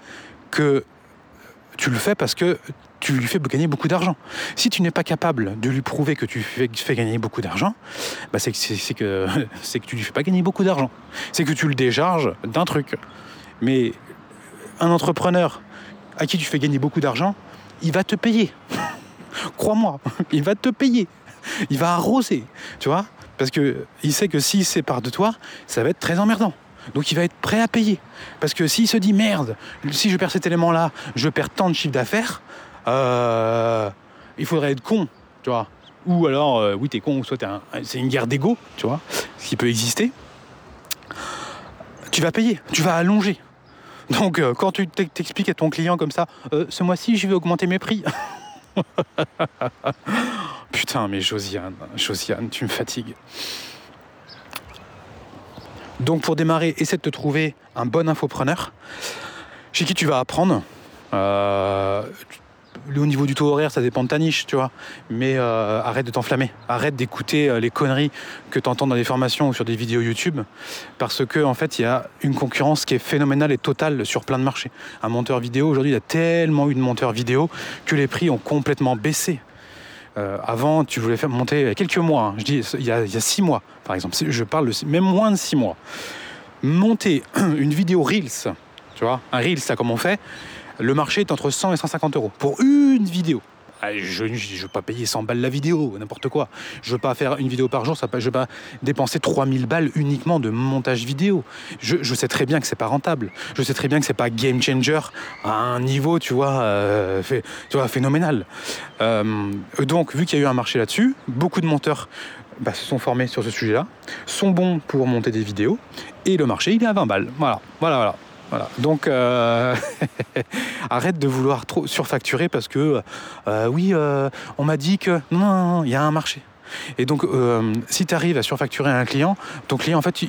que tu le fais parce que tu lui fais gagner beaucoup d'argent. Si tu n'es pas capable de lui prouver que tu fais, gagner beaucoup d'argent, bah c'est que, que tu lui fais pas gagner beaucoup d'argent. C'est que tu le décharges d'un truc. Mais un entrepreneur à qui tu fais gagner beaucoup d'argent, il va te payer. Crois-moi, il va te payer. Il va arroser, tu vois Parce qu'il sait que s'il sépare de toi, ça va être très emmerdant. Donc il va être prêt à payer. Parce que s'il se dit merde, si je perds cet élément-là, je perds tant de chiffre d'affaires, euh, il faudrait être con, tu vois. Ou alors, euh, oui, t'es con, ou soit c'est une guerre d'ego, tu vois, ce qui peut exister. Tu vas payer, tu vas allonger. Donc, euh, quand tu t'expliques à ton client comme ça, ce mois-ci, je vais augmenter mes prix. Putain, mais Josiane, Josiane, tu me fatigues. Donc, pour démarrer, essaie de te trouver un bon infopreneur chez qui tu vas apprendre. Au niveau du taux horaire, ça dépend de ta niche, tu vois. Mais euh, arrête de t'enflammer. Arrête d'écouter euh, les conneries que tu entends dans des formations ou sur des vidéos YouTube. Parce que, en fait, il y a une concurrence qui est phénoménale et totale sur plein de marchés. Un monteur vidéo, aujourd'hui, il y a tellement eu de monteurs vidéo que les prix ont complètement baissé. Euh, avant, tu voulais faire monter il y a quelques mois, hein. je dis il y, a, six mois par exemple, je parle même moins de six mois. Monter une vidéo Reels, tu vois, un Reels, ça comme on fait, le marché est entre 100 et 150 euros pour une vidéo. Ah, je ne veux pas payer 100 balles la vidéo, n'importe quoi. Je veux pas faire une vidéo par jour, ça, je veux pas dépenser 3000 balles uniquement de montage vidéo. Je, sais très bien que c'est pas rentable. Je sais très bien que c'est pas game changer à un niveau, tu vois, euh, phénoménal. Euh, donc, vu qu'il y a eu un marché là-dessus, beaucoup de monteurs bah, se sont formés sur ce sujet-là, sont bons pour monter des vidéos, et le marché, il est à 20 balles. Voilà, voilà, voilà. Voilà. Donc, euh, arrête de vouloir trop surfacturer parce que, euh, oui, euh, on m'a dit que non, il y a un marché. Et donc, si tu arrives à surfacturer un client, ton client, en fait,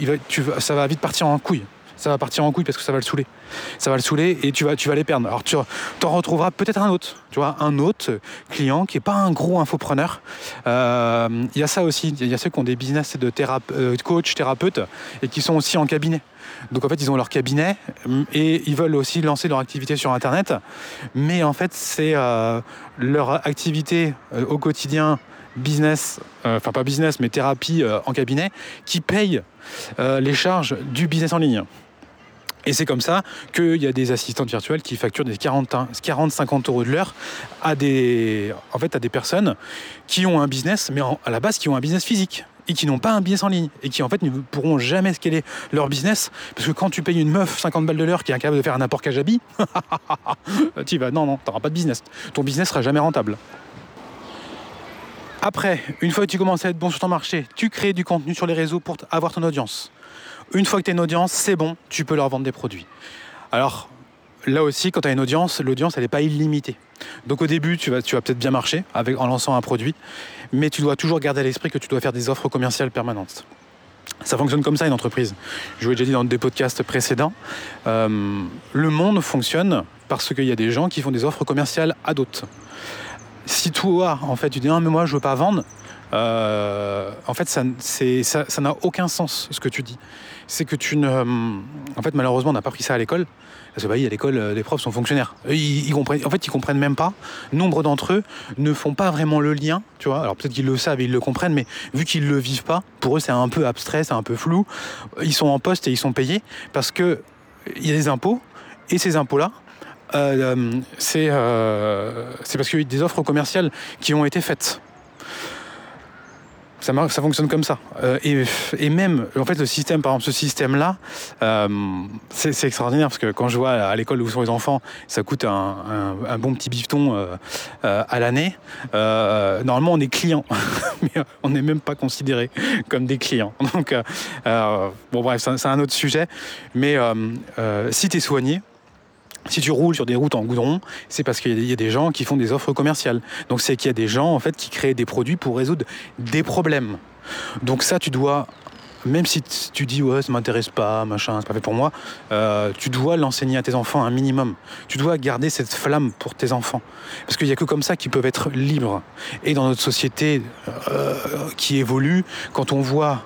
ça va vite partir en couille ça va partir en couille parce que ça va le saouler. Ça va le saouler et tu vas, tu vas les perdre. Alors tu en retrouveras peut-être un autre, tu vois, un autre client qui n'est pas un gros infopreneur. Il y a ça aussi, il y a ceux qui ont des business de coach, thérapeute et qui sont aussi en cabinet. Donc en fait, ils ont leur cabinet et ils veulent aussi lancer leur activité sur Internet. Mais en fait, c'est euh, leur activité euh, au quotidien, business, euh, enfin pas business, mais thérapie en cabinet, qui paye les charges du business en ligne. Et c'est comme ça qu'il y a des assistantes virtuelles qui facturent des 40-50 euros de l'heure à des, en fait, à des personnes qui ont un business, mais à la base qui ont un business physique et qui n'ont pas un business en ligne et qui en fait ne pourront jamais scaler leur business parce que quand tu payes une meuf 50 balles de l'heure qui est incapable de faire un apport Kajabi, tu vas non non, t'auras pas de business. Ton business sera jamais rentable. Après, une fois que tu commences à être bon sur ton marché, tu crées du contenu sur les réseaux pour avoir ton audience. Une fois que tu as une audience, c'est bon, tu peux leur vendre des produits. Alors, là aussi, quand tu as une audience, l'audience, elle n'est pas illimitée. Donc au début, tu vas, tu vas peut-être bien marcher en lançant un produit, mais tu dois toujours garder à l'esprit que tu dois faire des offres commerciales permanentes. Ça fonctionne comme ça une entreprise. Je vous l'ai déjà dit dans des podcasts précédents. Euh, le monde fonctionne parce qu'il y a des gens qui font des offres commerciales à d'autres. Si toi, en fait, tu dis non mais moi je veux pas vendre, euh, en fait ça n'a aucun sens ce que tu dis. C'est que tu ne, en fait malheureusement on n'a pas pris ça à l'école. Parce que bah, à l'école, euh, les profs sont fonctionnaires. Ils, comprennent, en fait, ils comprennent même pas. Nombre d'entre eux ne font pas vraiment le lien, tu vois. Alors peut-être qu'ils le savent et ils le comprennent, mais vu qu'ils le vivent pas, pour eux c'est un peu abstrait, c'est un peu flou. Ils sont en poste et ils sont payés parce que il y a des impôts, et ces impôts-là, euh, c'est parce qu'il y a eu des offres commerciales qui ont été faites. Ça, ça fonctionne comme ça. Euh, et, même, en fait, le système, par exemple, ce système-là, euh, c'est extraordinaire parce que quand je vois à l'école où sont les enfants, ça coûte un, bon petit bifton euh, à l'année. normalement, on est client, mais on n'est même pas considéré comme des clients. Donc, bon, bref, c'est un autre sujet. Mais si tu es soigné, si tu roules sur des routes en goudron, c'est parce qu'il y a des gens qui font des offres commerciales. Donc c'est qu'il y a des gens en fait qui créent des produits pour résoudre des problèmes. Donc ça, tu dois, même si tu dis ouais, ça m'intéresse pas, machin, c'est pas fait pour moi, euh, tu dois l'enseigner à tes enfants un minimum. Tu dois garder cette flamme pour tes enfants, parce qu'il n'y a que comme ça qu'ils peuvent être libres. Et dans notre société euh, qui évolue, quand on voit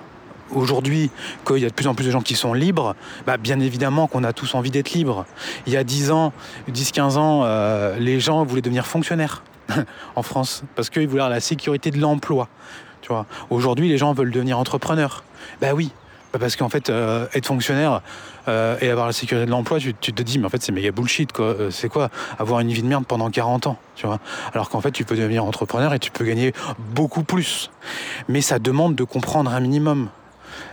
aujourd'hui qu'il y a de plus en plus de gens qui sont libres, bah bien évidemment qu'on a tous envie d'être libres. Il y a 10 ans, 10-15 ans, euh, les gens voulaient devenir fonctionnaires en France parce qu'ils voulaient la sécurité de l'emploi. Tu. Aujourd'hui, les gens veulent devenir entrepreneurs. Bah oui, bah parce qu'en fait, euh, être fonctionnaire euh, et avoir la sécurité de l'emploi, tu, te dis, mais en fait, c'est méga bullshit, quoi. c'est quoi Avoir une vie de merde pendant 40 ans, tu vois? Alors qu'en fait, tu peux devenir entrepreneur et tu peux gagner beaucoup plus. Mais ça demande de comprendre un minimum.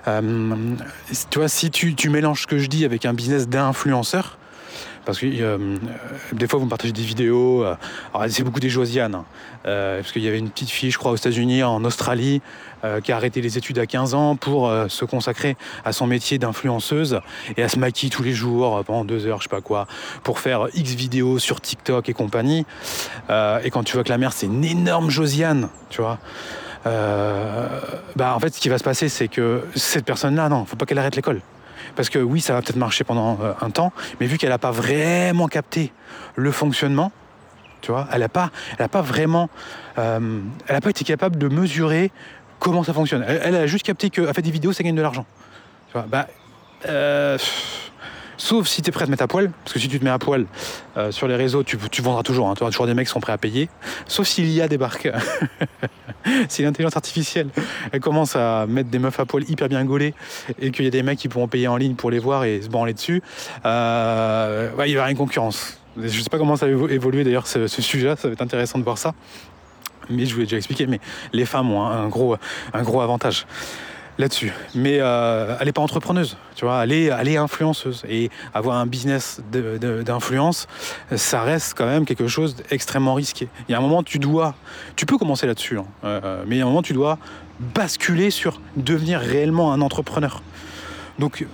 Euh, tu vois, si tu, mélanges ce que je dis avec un business d'influenceur, parce que euh, des fois vous me partagez des vidéos, euh, c'est beaucoup des Josiane, hein. parce qu'il y avait une petite fille, je crois, aux États-Unis, en Australie, qui a arrêté les études à 15 ans pour se consacrer à son métier d'influenceuse et à se maquiller tous les jours pendant deux heures, je sais pas quoi, pour faire X vidéos sur TikTok et compagnie. et quand tu vois que la mère, c'est une énorme Josiane, tu vois. Euh, bah en fait, ce qui va se passer, c'est que cette personne-là, non, faut pas qu'elle arrête l'école. Parce que oui, ça va peut-être marcher pendant euh, un temps, mais vu qu'elle n'a pas vraiment capté le fonctionnement, tu vois, elle n'a pas, elle pas vraiment, euh, elle n'a pas été capable de mesurer comment ça fonctionne. Elle, a juste capté qu'à faire des vidéos, ça gagne de l'argent. Tu vois, bah, Sauf si tu es prêt à te mettre à poil, parce que si tu te mets à poil euh, sur les réseaux, tu, vendras toujours. Hein, tu auras toujours des mecs qui sont prêts à payer. Sauf s'il y a des barques. si l'intelligence artificielle elle commence à mettre des meufs à poil hyper bien gaulées et qu'il y a des mecs qui pourront payer en ligne pour les voir et se branler dessus, euh, il va y avoir une concurrence. Je ne sais pas comment ça va évoluer d'ailleurs ce, sujet ça va être intéressant de voir ça. Mais je vous l'ai déjà expliqué, mais les femmes ont un gros, un gros avantage là-dessus. Mais euh, elle n'est pas entrepreneuse, tu vois, elle est, influenceuse. Et avoir un business d'influence, ça reste quand même quelque chose d'extrêmement risqué. Il y a un moment, tu dois, tu peux commencer là-dessus, hein, euh, mais il y a un moment, tu dois basculer sur devenir réellement un entrepreneur. Donc,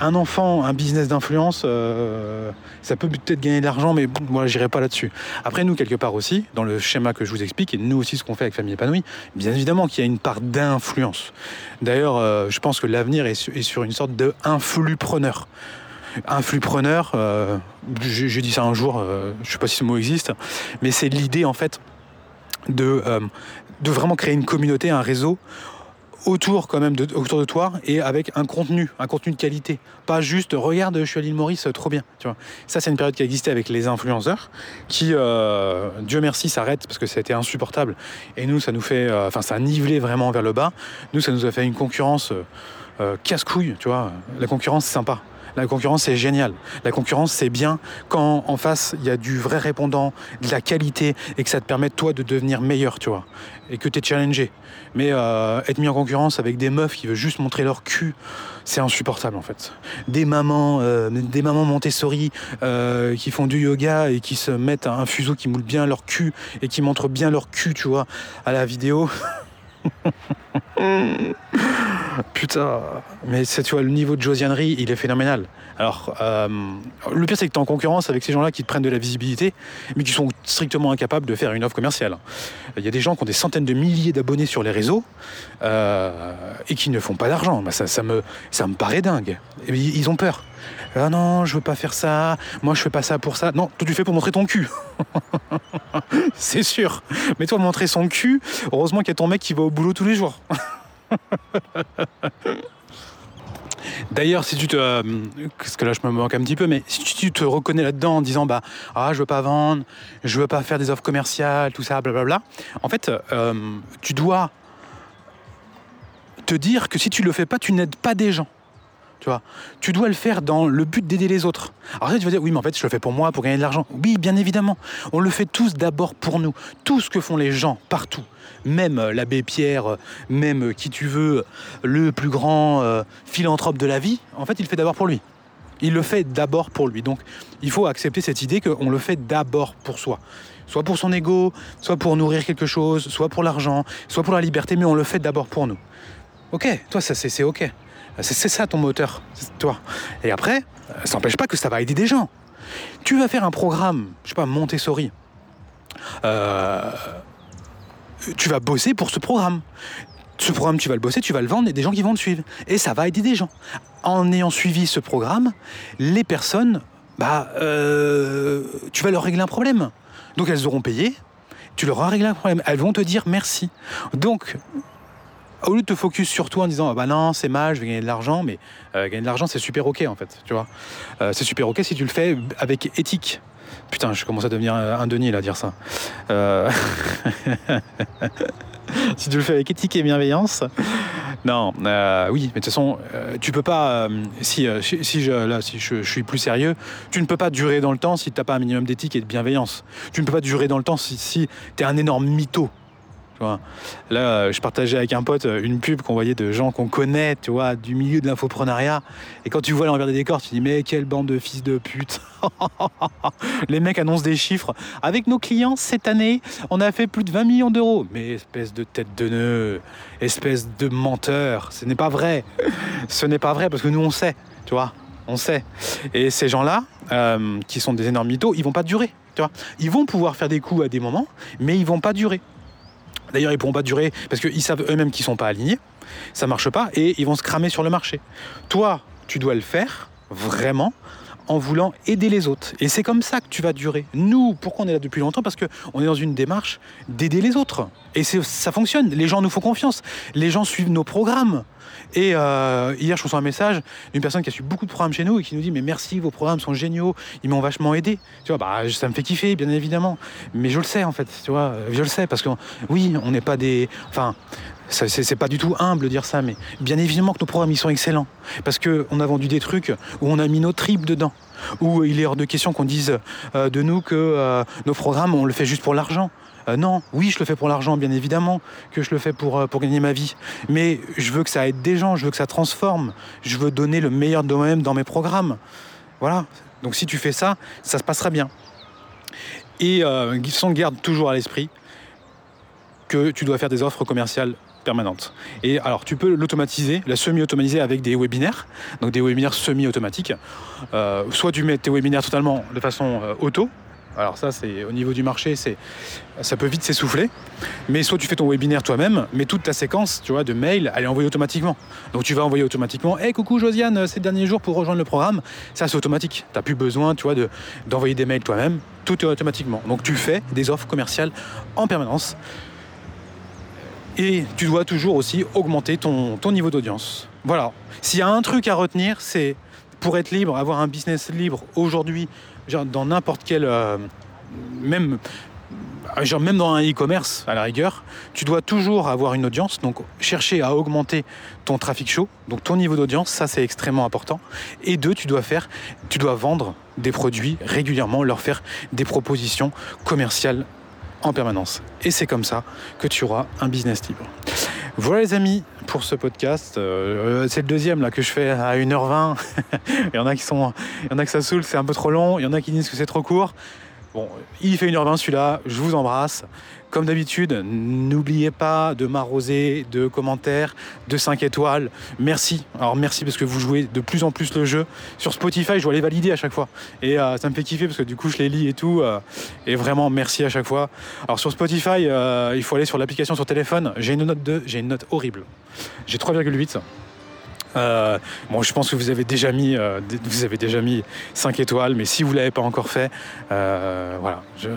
un enfant, un business d'influence, euh, ça peut peut-être gagner de l'argent, mais moi, j'irai pas là-dessus. Après, nous, quelque part aussi, dans le schéma que je vous explique, et nous aussi, ce qu'on fait avec Famille Épanouie, bien évidemment qu'il y a une part d'influence. D'ailleurs, euh, je pense que l'avenir est, sur une sorte d'influpreneur. Influpreneur, euh, j'ai dit ça un jour, euh, je sais pas si ce mot existe, mais c'est l'idée, en fait, de, de vraiment créer une communauté, un réseau autour quand même de, autour de toi et avec un contenu, un contenu de qualité. Pas juste regarde, je suis à l'île Maurice, trop bien. Tu vois. Ça, c'est une période qui a existé avec les influenceurs, qui, euh, Dieu merci, s'arrête parce que ça a été insupportable. Et nous, ça nous fait, euh, enfin, ça a nivelé vraiment vers le bas. Nous, ça nous a fait une concurrence euh, casse-couille, tu vois. La concurrence, c'est sympa. La concurrence, c'est génial. La concurrence, c'est bien quand en face, il y a du vrai répondant, de la qualité, et que ça te permet, toi, de devenir meilleur, tu vois. Et que tu es challengé. Mais euh, être mis en concurrence avec des meufs qui veulent juste montrer leur cul, c'est insupportable, en fait. Des mamans, euh, des mamans Montessori euh, qui font du yoga et qui se mettent un fuseau qui moule bien leur cul et qui montrent bien leur cul, tu vois, à la vidéo. Putain, mais tu vois, le niveau de josianerie, il est phénoménal. Alors, euh, le pire, c'est que tu es en concurrence avec ces gens-là qui te prennent de la visibilité, mais qui sont strictement incapables de faire une offre commerciale. Il y a des gens qui ont des centaines de milliers d'abonnés sur les réseaux euh, et qui ne font pas d'argent. Bah, ça, me, ça me paraît dingue. Ils ont peur. Ah non, je veux pas faire ça. Moi, je fais pas ça pour ça. Non, tout tu fais pour montrer ton cul. c'est sûr. Mais toi, montrer son cul, heureusement qu'il y a ton mec qui va au boulot tous les jours. D'ailleurs, si tu te. Euh, parce que là, je me manque un petit peu, mais si tu te reconnais là-dedans en disant, bah, ah, je veux pas vendre, je veux pas faire des offres commerciales, tout ça, blablabla, en fait, euh, tu dois te dire que si tu le fais pas, tu n'aides pas des gens. Tu dois le faire dans le but d'aider les autres. Alors là, tu vas dire, oui, mais en fait, je le fais pour moi, pour gagner de l'argent. Oui, bien évidemment. On le fait tous d'abord pour nous. Tout ce que font les gens partout, même euh, l'abbé Pierre, euh, même euh, qui tu veux, le plus grand philanthrope de la vie, en fait, il le fait d'abord pour lui. Il le fait d'abord pour lui. Donc, il faut accepter cette idée qu'on le fait d'abord pour soi. Soit pour son ego, soit pour nourrir quelque chose, soit pour l'argent, soit pour la liberté, mais on le fait d'abord pour nous. Ok, toi, ça c'est ok. C'est ça ton moteur, toi. Et après, ça n'empêche pas que ça va aider des gens. Tu vas faire un programme, je sais pas, Montessori. Euh, tu vas bosser pour ce programme. Ce programme, tu vas le bosser, tu vas le vendre et des gens qui vont te suivre. Et ça va aider des gens. En ayant suivi ce programme, les personnes, bah, euh, tu vas leur régler un problème. Donc elles auront payé, tu leur as réglé un problème. Elles vont te dire merci. Donc, au lieu de te focus sur toi en disant ah bah non c'est mal je vais gagner de l'argent mais euh, gagner de l'argent c'est super ok en fait tu vois euh, c'est super ok si tu le fais avec éthique putain je commence à devenir un Denis là à dire ça si tu le fais avec éthique et bienveillance non, euh, oui, mais de toute façon, euh, tu peux pas. Euh, si, si, je, là, si je, suis plus sérieux, tu ne peux pas durer dans le temps si tu n'as pas un minimum d'éthique et de bienveillance. Tu ne peux pas durer dans le temps si, si tu es un énorme mytho. Là, je partageais avec un pote une pub qu'on voyait de gens qu'on connaît, tu du milieu de l'infoprenariat. Et quand tu vois l'envers des décors, tu te dis, mais quelle bande de fils de pute. Les mecs annoncent des chiffres. Avec nos clients, cette année, on a fait plus de 20 millions d'euros. Mais espèce de tête de nœud, espèce de menteur. Ce n'est pas vrai. Ce n'est pas vrai parce que nous, on sait, tu vois. On sait. Et ces gens-là, euh, qui sont des énormes mythos, ils vont pas durer. Ils vont pouvoir faire des coups à des moments, mais ils vont pas durer. D'ailleurs, ils ne pourront pas durer parce qu'ils savent eux-mêmes qu'ils ne sont pas alignés. Ça ne marche pas et ils vont se cramer sur le marché. Toi, tu dois le faire vraiment en voulant aider les autres. Et c'est comme ça que tu vas durer. Nous, pourquoi on est là depuis longtemps? Parce qu'on est dans une démarche d'aider les autres. Et ça fonctionne. Les gens nous font confiance. Les gens suivent nos programmes. Et euh, hier, je reçois un message d'une personne qui a suivi beaucoup de programmes chez nous et qui nous dit Mais merci, vos programmes sont géniaux, ils m'ont vachement aidé. Tu vois, bah, ça me fait kiffer, bien évidemment. Mais je le sais, en fait, tu vois, je le sais, parce que oui, on n'est pas des. Enfin, c'est pas du tout humble de dire ça, mais bien évidemment que nos programmes ils sont excellents. Parce qu'on a vendu des trucs où on a mis nos tripes dedans. Où il est hors de question qu'on dise euh, de nous que euh, nos programmes, on le fait juste pour l'argent. Euh, non, oui, je le fais pour l'argent, bien évidemment, que je le fais pour, pour gagner ma vie. Mais je veux que ça aide des gens, je veux que ça transforme. Je veux donner le meilleur de moi-même dans mes programmes. Voilà. Donc si tu fais ça, ça se passera bien. Et euh, garde toujours à l'esprit que tu dois faire des offres commerciales permanente. Et alors, tu peux l'automatiser, la semi-automatiser avec des webinaires, donc des webinaires semi-automatiques. Euh, soit tu mets tes webinaires totalement de façon euh, auto. Alors ça, c'est au niveau du marché, c'est ça peut vite s'essouffler. Mais soit tu fais ton webinaire toi-même, mais toute ta séquence, tu vois, de mail, elle est envoyée automatiquement. Donc tu vas envoyer automatiquement, hey coucou Josiane, ces derniers jours pour rejoindre le programme, ça c'est automatique. Tu n'as plus besoin, tu vois, de, d'envoyer des mails toi-même, tout est automatiquement. Donc tu fais des offres commerciales en permanence. Et tu dois toujours aussi augmenter ton, ton niveau d'audience. Voilà. S'il y a un truc à retenir, c'est pour être libre, avoir un business libre aujourd'hui, dans n'importe quel. Euh, même, genre même dans un e-commerce, à la rigueur, tu dois toujours avoir une audience. Donc, chercher à augmenter ton trafic chaud, donc ton niveau d'audience, ça c'est extrêmement important. Et deux, tu dois faire, tu dois vendre des produits régulièrement, leur faire des propositions commerciales en permanence. Et c'est comme ça que tu auras un business libre. Voilà les amis pour ce podcast. Euh, c'est le deuxième là que je fais à 1h20. il y en a qui sont. Il y en a que ça saoule, c'est un peu trop long. Il y en a qui disent que c'est trop court. Bon, il fait 1h20 celui-là, je vous embrasse. Comme d'habitude, n'oubliez pas de m'arroser de commentaires, de 5 étoiles. Merci. Alors merci parce que vous jouez de plus en plus le jeu. Sur Spotify, je dois les valider à chaque fois. Et euh, ça me fait kiffer parce que du coup, je les lis et tout. Euh, et vraiment, merci à chaque fois. Alors sur Spotify, euh, il faut aller sur l'application sur téléphone. J'ai une note de, j'ai une note horrible. J'ai 3,8. Euh, bon, je pense que vous avez déjà mis, euh, vous avez déjà mis 5 étoiles, mais si vous ne l'avez pas encore fait, euh, voilà. Je,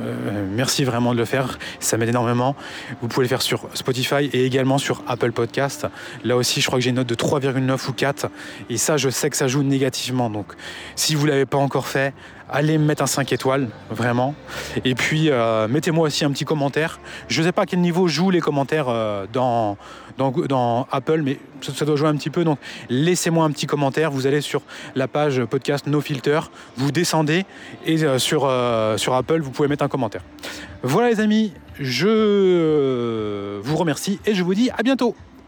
merci vraiment de le faire, ça m'aide énormément. Vous pouvez le faire sur Spotify et également sur Apple Podcast. Là aussi, je crois que j'ai une note de 3,9 ou 4, et ça, je sais que ça joue négativement. Donc, si vous ne l'avez pas encore fait, allez me mettre un 5 étoiles, vraiment. Et puis, euh, mettez-moi aussi un petit commentaire. Je ne sais pas à quel niveau jouent les commentaires euh, dans, Apple, mais ça, doit jouer un petit peu. Donc, laissez-moi un petit commentaire. Vous allez sur la page podcast No Filter, vous descendez et euh, sur, sur Apple, vous pouvez mettre un commentaire. Voilà les amis, je vous remercie et je vous dis à bientôt.